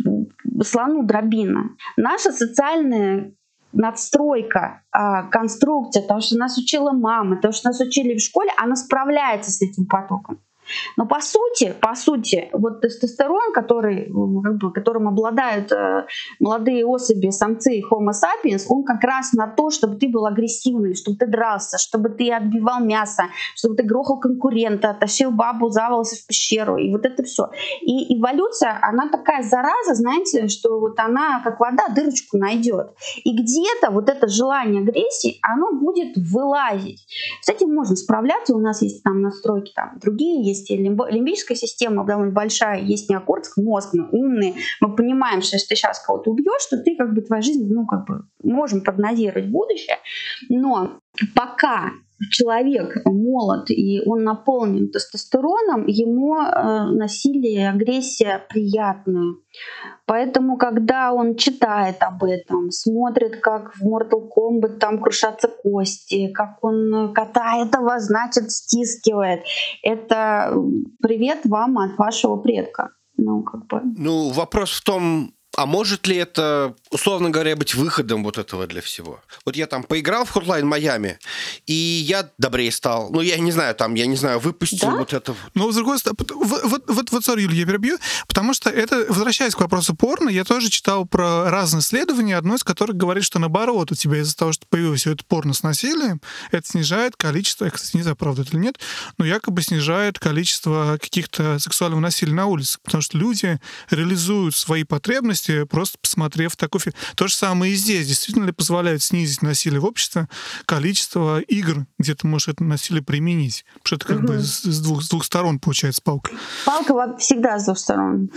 слону дробина. Наша социальная надстройка, а, конструкция, того, что нас учила мама, того, что нас учили в школе, она справляется с этим потоком. Но по сути, по сути, вот тестостерон, который, которым обладают э, молодые особи, самцы Homo sapiens, он как раз на то, чтобы ты был агрессивный, чтобы ты дрался, чтобы ты отбивал мясо, чтобы ты грохал конкурента, тащил бабу за волосы в пещеру, и вот это все. И эволюция, она такая зараза, знаете, что вот она как вода дырочку найдет. И где-то вот это желание агрессии, оно будет вылазить. С этим можно справляться, у нас есть там настройки там другие, есть лимбо- лимбическая система довольно большая, есть неокортекс, мозг, мы умные, мы понимаем, что если ты сейчас кого-то убьешь, то ты как бы твоя жизнь, ну как бы можем прогнозировать будущее, но пока человек молод и он наполнен тестостероном, ему э, насилие, агрессия приятные. Поэтому, когда он читает об этом, смотрит, как в Mortal Kombat там крушатся кости, как он кота этого, значит, стискивает, это привет вам от вашего предка. Ну, как бы. Ну, вопрос в том, а может ли это, условно говоря, быть выходом вот этого для всего? Вот я там поиграл в Hotline Miami, и я добрее стал. Ну, я не знаю, там, я не знаю, выпустил Да? вот это. Но, с другой стороны, вот, вот, вот, вот, sorry, Юль, я перебью, потому что это, возвращаясь к вопросу порно, я тоже читал про разные исследования, одно из которых говорит, что наоборот, у тебя из-за того, что появилось все это порно с насилием, это снижает количество, я, кстати, не знаю, правда это или нет, но якобы снижает количество каких-то сексуального насилия на улице, потому что люди реализуют свои потребности, просто посмотрев такой фильм. То же самое и здесь. Действительно ли позволяет снизить насилие в обществе количество игр, где ты можешь это насилие применить? Потому что это как бы с, с двух, с двух сторон получается палка. Палка всегда с двух сторон.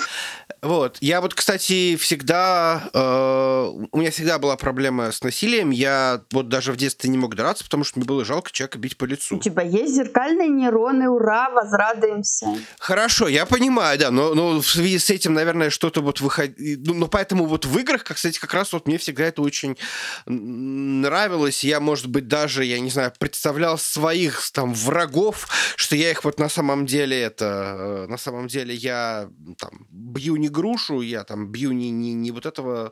Вот. Я вот, кстати, всегда... э, у меня всегда была проблема с насилием. Я вот даже в детстве не мог драться, потому что мне было жалко человека бить по У лицу. тебя есть зеркальные нейроны, ура, возрадуемся. Хорошо, я понимаю, да, но, но в связи с этим, наверное, что-то вот выходит... Ну, ну, поэтому вот в играх, как, кстати, как раз вот мне всегда это очень нравилось. Я, может быть, даже, я не знаю, представлял своих там врагов, что я их вот на самом деле это, э, на самом деле я там бью не грушу, я там бью не, не, не вот этого,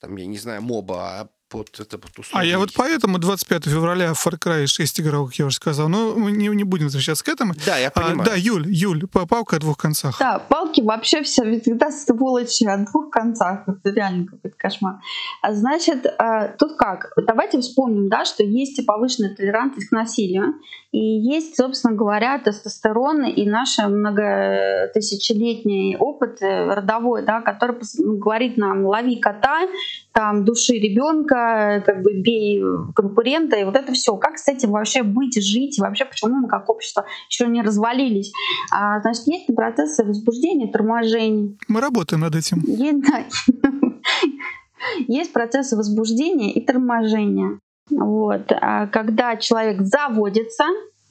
там, я не знаю, моба, а под это под А я вот поэтому 25 февраля в Far Cry 6 играл, как я уже сказал. Но мы не, не будем возвращаться к этому. Да, я понимаю. А, да, Юль, Юль, палка о двух концах. Да, палки вообще все всегда сволочи о двух концах. Это реально какой-то кошмар. А значит, а, тут как? Давайте вспомним, да, что есть повышенная толерантность к насилию. И есть, собственно говоря, тестостерон и наш многотысячелетний опыт э, родовой, да, который говорит нам «лови кота», там «души ребенка», как бы «бей конкурента», и вот это все. Как с этим вообще быть, жить, вообще почему мы как общество еще не развалились? А, значит, есть процессы возбуждения, торможений. Мы работаем над этим. [laughs] Есть, да. есть процессы возбуждения и торможения. Вот. А когда человек заводится,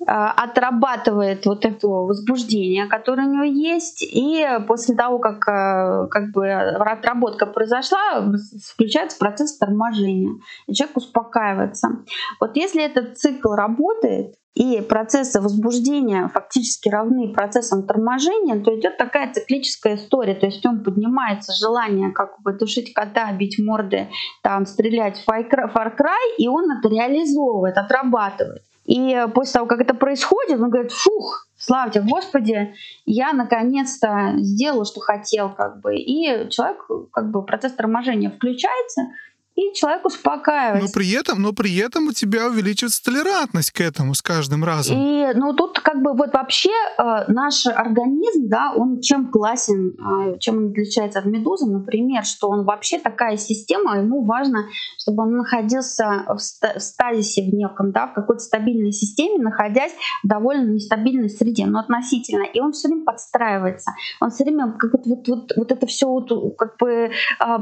отрабатывает вот это возбуждение, которое у него есть, и после того, как э, как бы отработка произошла, включается процесс торможения, и человек успокаивается. Вот если этот цикл работает, и процессы возбуждения фактически равны процессам торможения, то идет такая циклическая история. То есть он поднимается желание как бы душить кота, бить морды, там, стрелять в Far Cry, и он это реализовывает, отрабатывает. И после того, как это происходит, он говорит, фух, славьте Господи, я наконец-то сделал, что хотел, как бы. И человек, как бы, процесс торможения включается, и человек успокаивается. Но при этом, но при этом у тебя увеличивается толерантность к этому с каждым разом. И ну тут как бы вот вообще э, наш организм, да, он чем классен, э, чем он отличается от медузы, например, что он вообще такая система, ему важно, чтобы он находился в, ста- в стазисе в неком, да, в какой-то стабильной системе, находясь в довольно нестабильной среде, но относительно, и он все время подстраивается, он все время как вот вот вот, вот это все вот как бы э,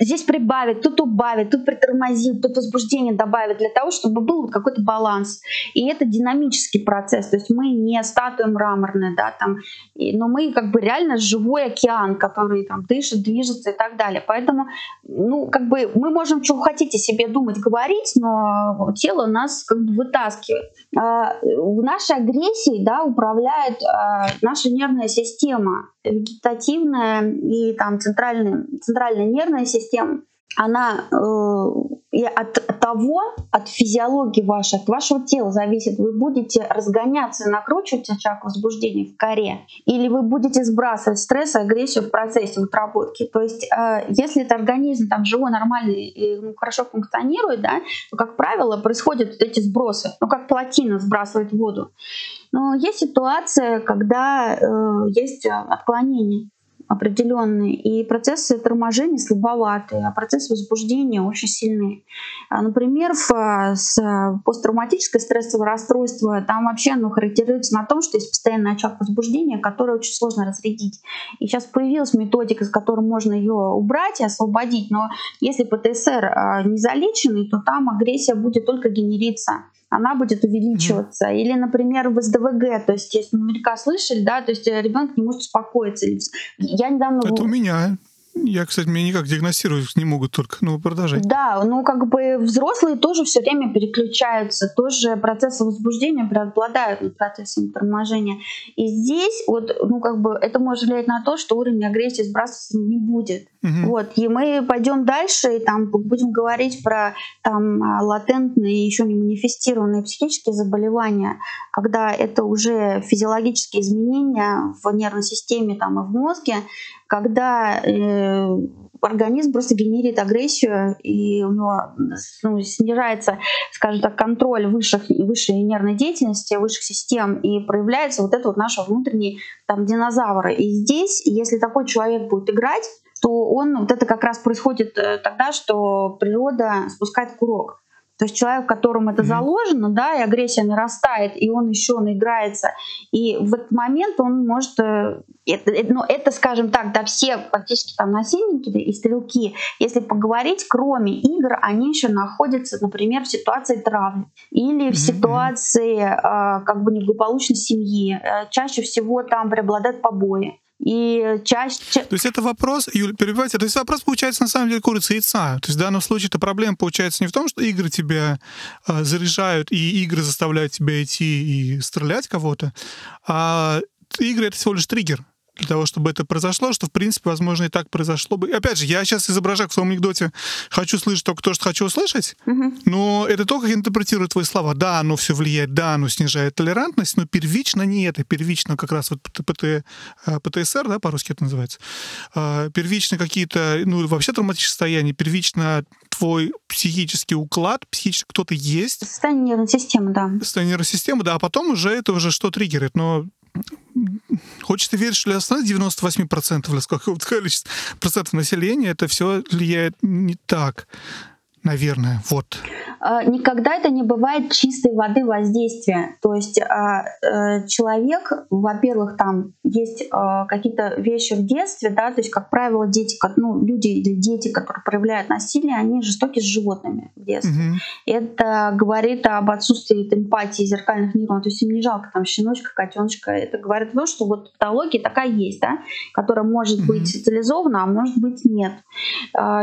здесь прибавить, тут убавить, тут притормозить, тут возбуждение добавить для того, чтобы был какой-то баланс. И это динамический процесс, то есть мы не статуя мраморная, да, там, и, но мы как бы реально живой океан, который там дышит, движется и так далее. Поэтому, ну, как бы мы можем, что хотите себе думать, говорить, но тело нас как бы вытаскивает. А, нашей агрессии, да, управляет а, наша нервная система, вегетативная и там центральная, центральная нервная система она э, от того, от физиологии вашей, от вашего тела зависит, вы будете разгоняться и накручивать очаг возбуждения в коре, или вы будете сбрасывать стресс и агрессию в процессе отработки. То есть, э, если это организм там живой, нормальный и ну, хорошо функционирует, да, то, как правило, происходят вот эти сбросы, ну, как плотина сбрасывает воду. Но есть ситуация, когда э, есть отклонение определенные, и процессы торможения слабоватые, а процессы возбуждения очень сильные. А, например, с посттравматическое стрессовое расстройство, там вообще оно характеризуется на том, что есть постоянный очаг возбуждения, который очень сложно разрядить. И сейчас появилась методика, с которой можно ее убрать и освободить, но если ПТСР а, не залеченный, то там агрессия будет только генериться она будет увеличиваться. Mm-hmm. Или, например, в СДВГ, то есть, если наверняка слышали, да, то есть э, ребенок не может успокоиться. Я недавно... Это у меня. Я, кстати, меня никак диагностировать не могут только. Ну, продолжать. Да, ну как бы взрослые тоже все время переключаются, тоже процессы возбуждения преобладают над процессом торможения. И здесь вот, ну как бы это может влиять на то, что уровень агрессии сбрасываться не будет. Угу. Вот, и мы пойдем дальше и там будем говорить про там латентные, еще не манифестированные психические заболевания, когда это уже физиологические изменения в нервной системе там и в мозге, когда э, организм просто генерит агрессию, и у него ну, снижается, скажем так, контроль высших, высшей нервной деятельности, высших систем, и проявляется вот это вот наше внутренний там динозавр. И здесь, если такой человек будет играть, то он, вот это как раз происходит э, тогда, что природа спускает курок. То есть человек, которому это заложено, да, и агрессия нарастает, и он еще наиграется, и в этот момент он может, э, это, ну, это, скажем так, да, все практически там насильники и стрелки, если поговорить, кроме игр, они еще находятся, например, в ситуации травли или в ситуации э, как бы неблагополучной семьи. Э, чаще всего там преобладают побои И чаще... То есть это вопрос, Юль, перебивайте, то есть вопрос получается на самом деле курица и яйца. То есть в данном случае это проблема получается не в том, что игры тебя э, заряжают, и игры заставляют тебя идти и стрелять кого-то, а игры — это всего лишь триггер для того, чтобы это произошло, что, в принципе, возможно, и так произошло бы. И опять же, я сейчас изображаю в своем анекдоте «хочу слышать только то, что хочу услышать», Мгм. но это то, как я интерпретирую твои слова. Да, оно все влияет, да, оно снижает толерантность, но первично не это. Первично как раз вот ПТ, э, ПТСР, да, по-русски это называется. А, Первично какие-то, ну, вообще травматические состояния, первично твой психический уклад, психически кто ты есть, Состояние нервной системы, да. состояние нервной системы, да, а потом уже это уже что триггерит. Но хочется верить, что для основных 98% или сколько вот количество процентов населения это все влияет не так. Наверное, вот. А, Никогда это не бывает чистой воды воздействия. То есть а, э, человек, во-первых, там есть а, какие-то вещи в детстве, да, то есть, как правило, дети, ну, люди или дети, которые проявляют насилие, они жестоки с животными в детстве. Мгм. Это говорит об отсутствии эмпатии зеркальных нейронов. То есть им не жалко там щеночка, котеночка. Это говорит о том, что вот патология такая есть, да, которая может Мгм. быть социализована, а может быть нет.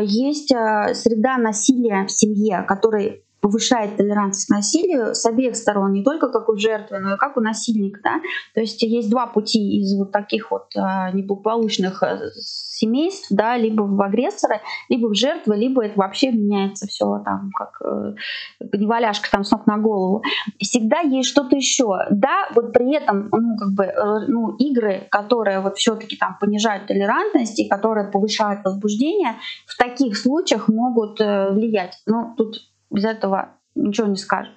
Есть среда насилия в семье, который повышает толерантность к насилию с обеих сторон, не только как у жертвы, но и как у насильника. Да? То есть есть два пути из вот таких вот а, неблагополучных а, семейств, да, либо в агрессора, либо в жертвы, либо это вообще меняется все там, как э, неваляшка там с ног на голову. Всегда есть что-то еще. Да, вот при этом, ну, как бы, э, ну, игры, которые вот все-таки там понижают толерантность и которые повышают возбуждение, в таких случаях могут э, влиять. Ну, тут без этого ничего не скажешь.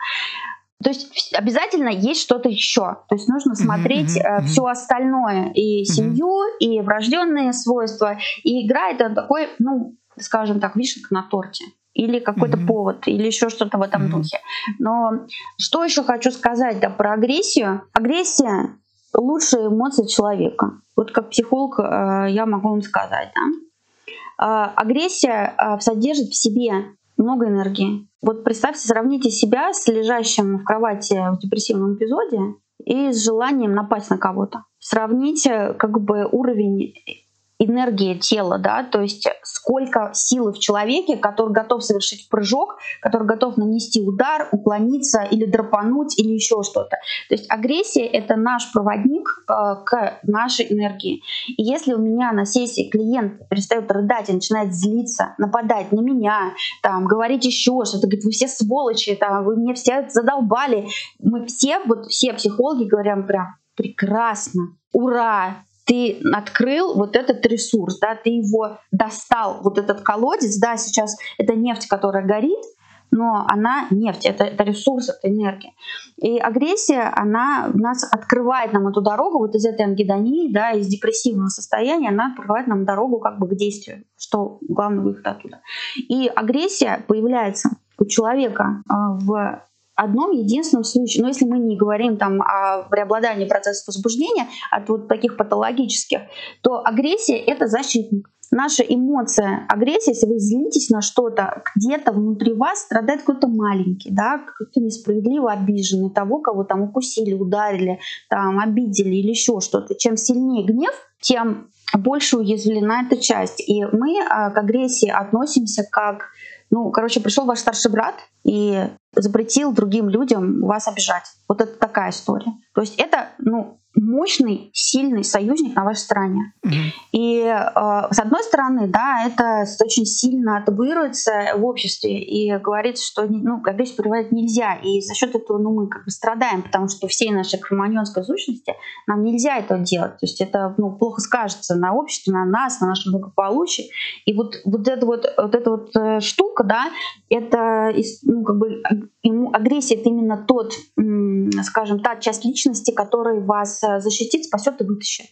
То есть обязательно есть что-то еще. То есть нужно смотреть мгм, мгм. все остальное. И семью, и врожденные свойства. И игра это такой, ну, скажем так, вишенка на торте. Или какой-то Мгм. повод, или еще что-то в этом Мгм. духе. Но что еще хочу сказать да, про агрессию? Агрессия лучшая эмоция человека. Вот как психолог э, я могу вам сказать. Да? А, агрессия а, содержит в себе много энергии. Вот представьте, сравните себя с лежащим в кровати в депрессивном эпизоде и с желанием напасть на кого-то. Сравните как бы уровень энергии тела, да, то есть сколько силы в человеке, который готов совершить прыжок, который готов нанести удар, уклониться или драпануть или еще что-то. То есть агрессия это наш проводник э, к нашей энергии. И если у меня на сессии клиент перестает рыдать и начинает злиться, нападать на меня, там, говорить еще что-то, говорит, вы все сволочи, там, вы мне все задолбали, мы все, вот все психологи говорят прям прекрасно, ура, ты открыл вот этот ресурс, да, ты его достал, вот этот колодец, да, сейчас это нефть, которая горит, но она нефть, это, это ресурс, это энергия. И агрессия, она нас открывает нам эту дорогу вот из этой ангидонии, да, из депрессивного состояния, она открывает нам дорогу как бы к действию, что главный выход оттуда. И агрессия появляется у человека а, в одном единственном случае, но если мы не говорим там о преобладании процессов возбуждения, от вот таких патологических, то агрессия — это защитник. Наша эмоция агрессия, если вы злитесь на что-то, где-то внутри вас страдает кто-то маленький, да, кто-то несправедливо обиженный, того, кого там укусили, ударили, там, обидели или еще что-то. Чем сильнее гнев, тем больше уязвлена эта часть. И мы а, к агрессии относимся как ну, короче, пришел ваш старший брат и запретил другим людям вас обижать. Вот это такая история. То есть это, ну, мощный, сильный союзник на вашей стороне. Мгм. И э, с одной стороны, да, это очень сильно табуируется в обществе и говорится, что ну, агрессию проявлять нельзя. И за счет этого ну, мы как бы страдаем, потому что всей нашей кроманьонской сущности нам нельзя это делать. То есть это ну, плохо скажется на обществе, на нас, на нашем благополучии. И вот, вот эта вот, вот эта вот штука, да, это ну, как бы ему- агрессия это именно тот, скажем, та часть личности, которая вас э, защитит, спасет и вытащит.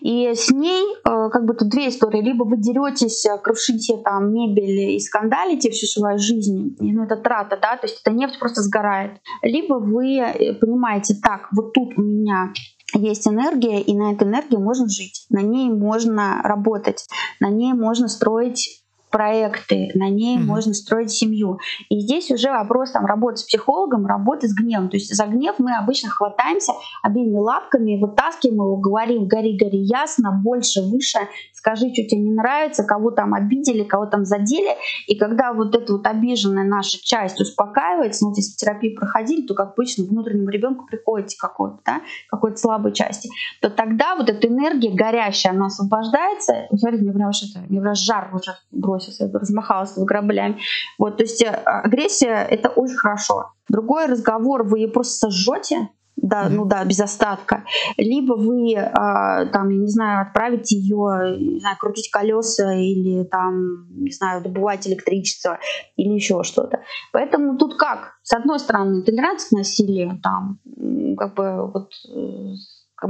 И с ней э, как бы тут две истории. Либо вы деретесь, э, крушите там мебель и скандалите всю свою жизнь, ну это трата, да, то есть эта нефть просто сгорает. Либо вы понимаете, так, вот тут у меня есть энергия, и на этой энергии можно жить, на ней можно работать, на ней можно строить проекты, на ней mm-hmm. можно строить семью. И здесь уже вопрос там работы с психологом, работы с гневом. То есть за гнев мы обычно хватаемся обеими лапками, вытаскиваем его, говорим, гори, гори, ясно, больше, выше, скажи, что тебе не нравится, кого там обидели, кого там задели. И когда вот эта вот обиженная наша часть успокаивается, ну вот если терапию проходили, то, как обычно, внутреннему ребенку приходите какой-то, да, какой-то слабой части, то тогда вот эта энергия горящая, она освобождается. Смотрите, мне прям что-то, мне прям жар уже бросился, размахалась граблями. Вот, то есть э, агрессия — это очень хорошо. Другой разговор, вы ее просто сожжете, да, ну да, без остатка. Либо вы, э, там, я не знаю, отправите ее, не знаю, крутить колеса или там, не знаю, добывать электричество или еще что-то. Поэтому тут как? С одной стороны, толерантность к насилию, там, как бы вот э,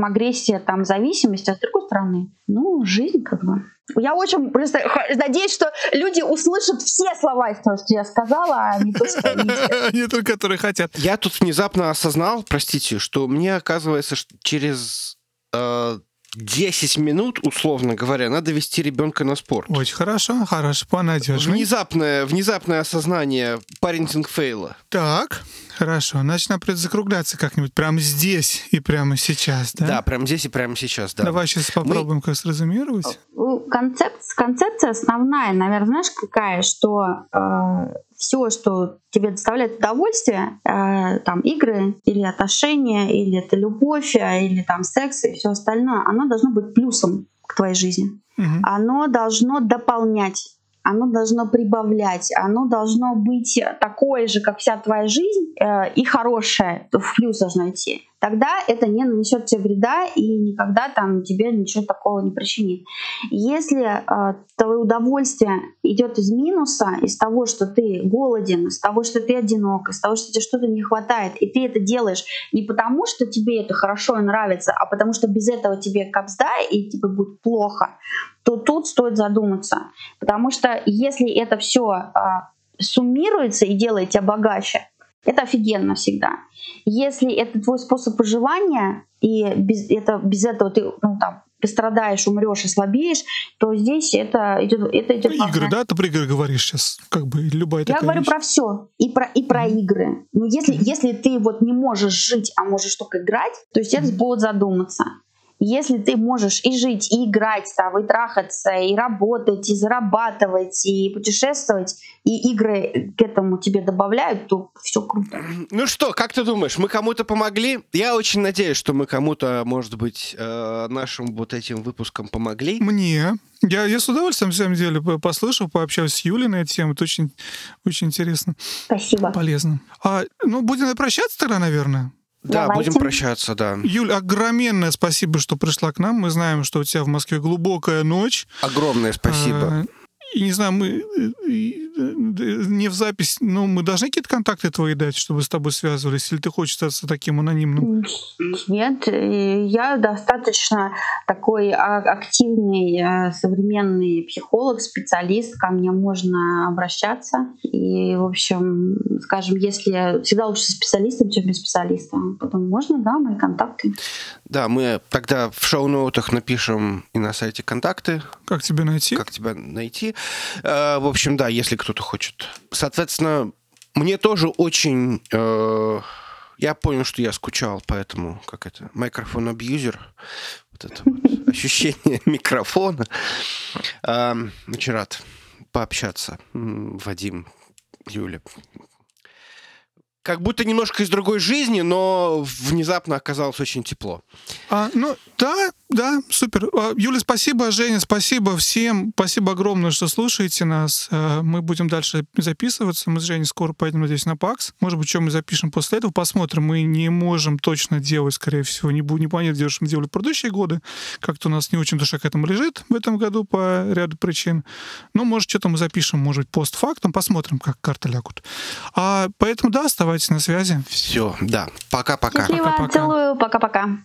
агрессия, там, зависимость, а с другой стороны, ну, жизнь как бы. Я очень просто надеюсь, что люди услышат все слова из того, что я сказала, а не то, что [laughs] Не только которые хотят. Я тут внезапно осознал, простите, что мне оказывается, что через э, 10 минут, условно говоря, надо вести ребенка на спорт. Очень хорошо, хорошо, понадежно. Внезапное, внезапное осознание парентинг фейла. Так, хорошо. Значит, нам придется закругляться как-нибудь прямо здесь и прямо сейчас, да? Да, прямо здесь и прямо сейчас, да. Давай сейчас попробуем Мы... как сразумировать. Концепция, концепция основная, наверное, знаешь, какая, что э, все, что тебе доставляет удовольствие, э, там игры или отношения, или это любовь, э, или там секс и все остальное, оно должно быть плюсом к твоей жизни. Угу. Оно должно дополнять оно должно прибавлять, оно должно быть такое же, как вся твоя жизнь, э, и хорошее, в плюс должно идти тогда это не нанесет тебе вреда и никогда там тебе ничего такого не причинит. Если э, твое удовольствие идет из минуса, из того, что ты голоден, из того, что ты одинок, из того, что тебе что-то не хватает, и ты это делаешь не потому, что тебе это хорошо и нравится, а потому что без этого тебе капсда и тебе будет плохо, то тут стоит задуматься. Потому что если это все э, суммируется и делает тебя богаче, это офигенно всегда. Если это твой способ выживания, и без, это, без этого ты ну, там, пострадаешь, умрешь, ослабеешь, то здесь это идет. Это идет ну, игры, да? Ты про игры говоришь сейчас, как бы любая Я говорю вещь. про все и про и про mm-hmm. игры. Но если mm-hmm. если ты вот не можешь жить, а можешь только играть, то есть mm-hmm. это повод задуматься. Если ты можешь и жить, и играть там, и трахаться, и работать, и зарабатывать, и путешествовать, и игры к этому тебе добавляют, то все круто. Ну что, как ты думаешь, мы кому-то помогли? Я очень надеюсь, что мы кому-то, может быть, э, нашим вот этим выпуском помогли. Мне. Я, я с удовольствием, на самом деле, послушал, пообщался с Юлей на эту тему. Это очень, очень интересно. Спасибо. Полезно. А, ну, будем прощаться тогда, наверное? Да, Давайте. будем прощаться, да. Юль, огроменное спасибо, что пришла к нам. Мы знаем, что у тебя в Москве глубокая ночь. Огромное спасибо. А, и не знаю, мы не в запись, но мы должны какие-то контакты твои дать, чтобы с тобой связывались, или ты хочешь остаться таким анонимным? Нет, я достаточно такой а, активный э, современный психолог, специалист, ко мне можно обращаться. И, в общем, скажем, если всегда лучше специалистом, чем без специалиста, потом можно, да, мои контакты. Да, мы тогда в шоу-ноутах напишем и на сайте контакты. Как тебя найти? Как тебя найти. Э, в общем, да, если кто-то хочет. Соответственно, мне тоже очень... Э, я понял, что я скучал, поэтому как это, микрофон абьюзер, вот это вот [laughs] ощущение микрофона. Э, очень рад пообщаться, Вадим, Юля как будто немножко из другой жизни, но внезапно оказалось очень тепло. А, ну, да, да, супер. А, Юля, спасибо, Женя, спасибо всем. Спасибо огромное, что слушаете нас. А, мы будем дальше записываться. Мы с Женей скоро поедем, надеюсь, на ПАКС. Может быть, что мы запишем после этого, посмотрим. Мы не можем точно делать, скорее всего, не, не понятно, делать, что мы делали в предыдущие годы. Как-то у нас не очень душа к этому лежит в этом году по ряду причин. Но, может, что-то мы запишем, может быть, постфактум, посмотрим, как карты лягут. А, поэтому, да, оставайтесь на связи. Все, да. Пока-пока. Пока-пока. целую, пока-пока.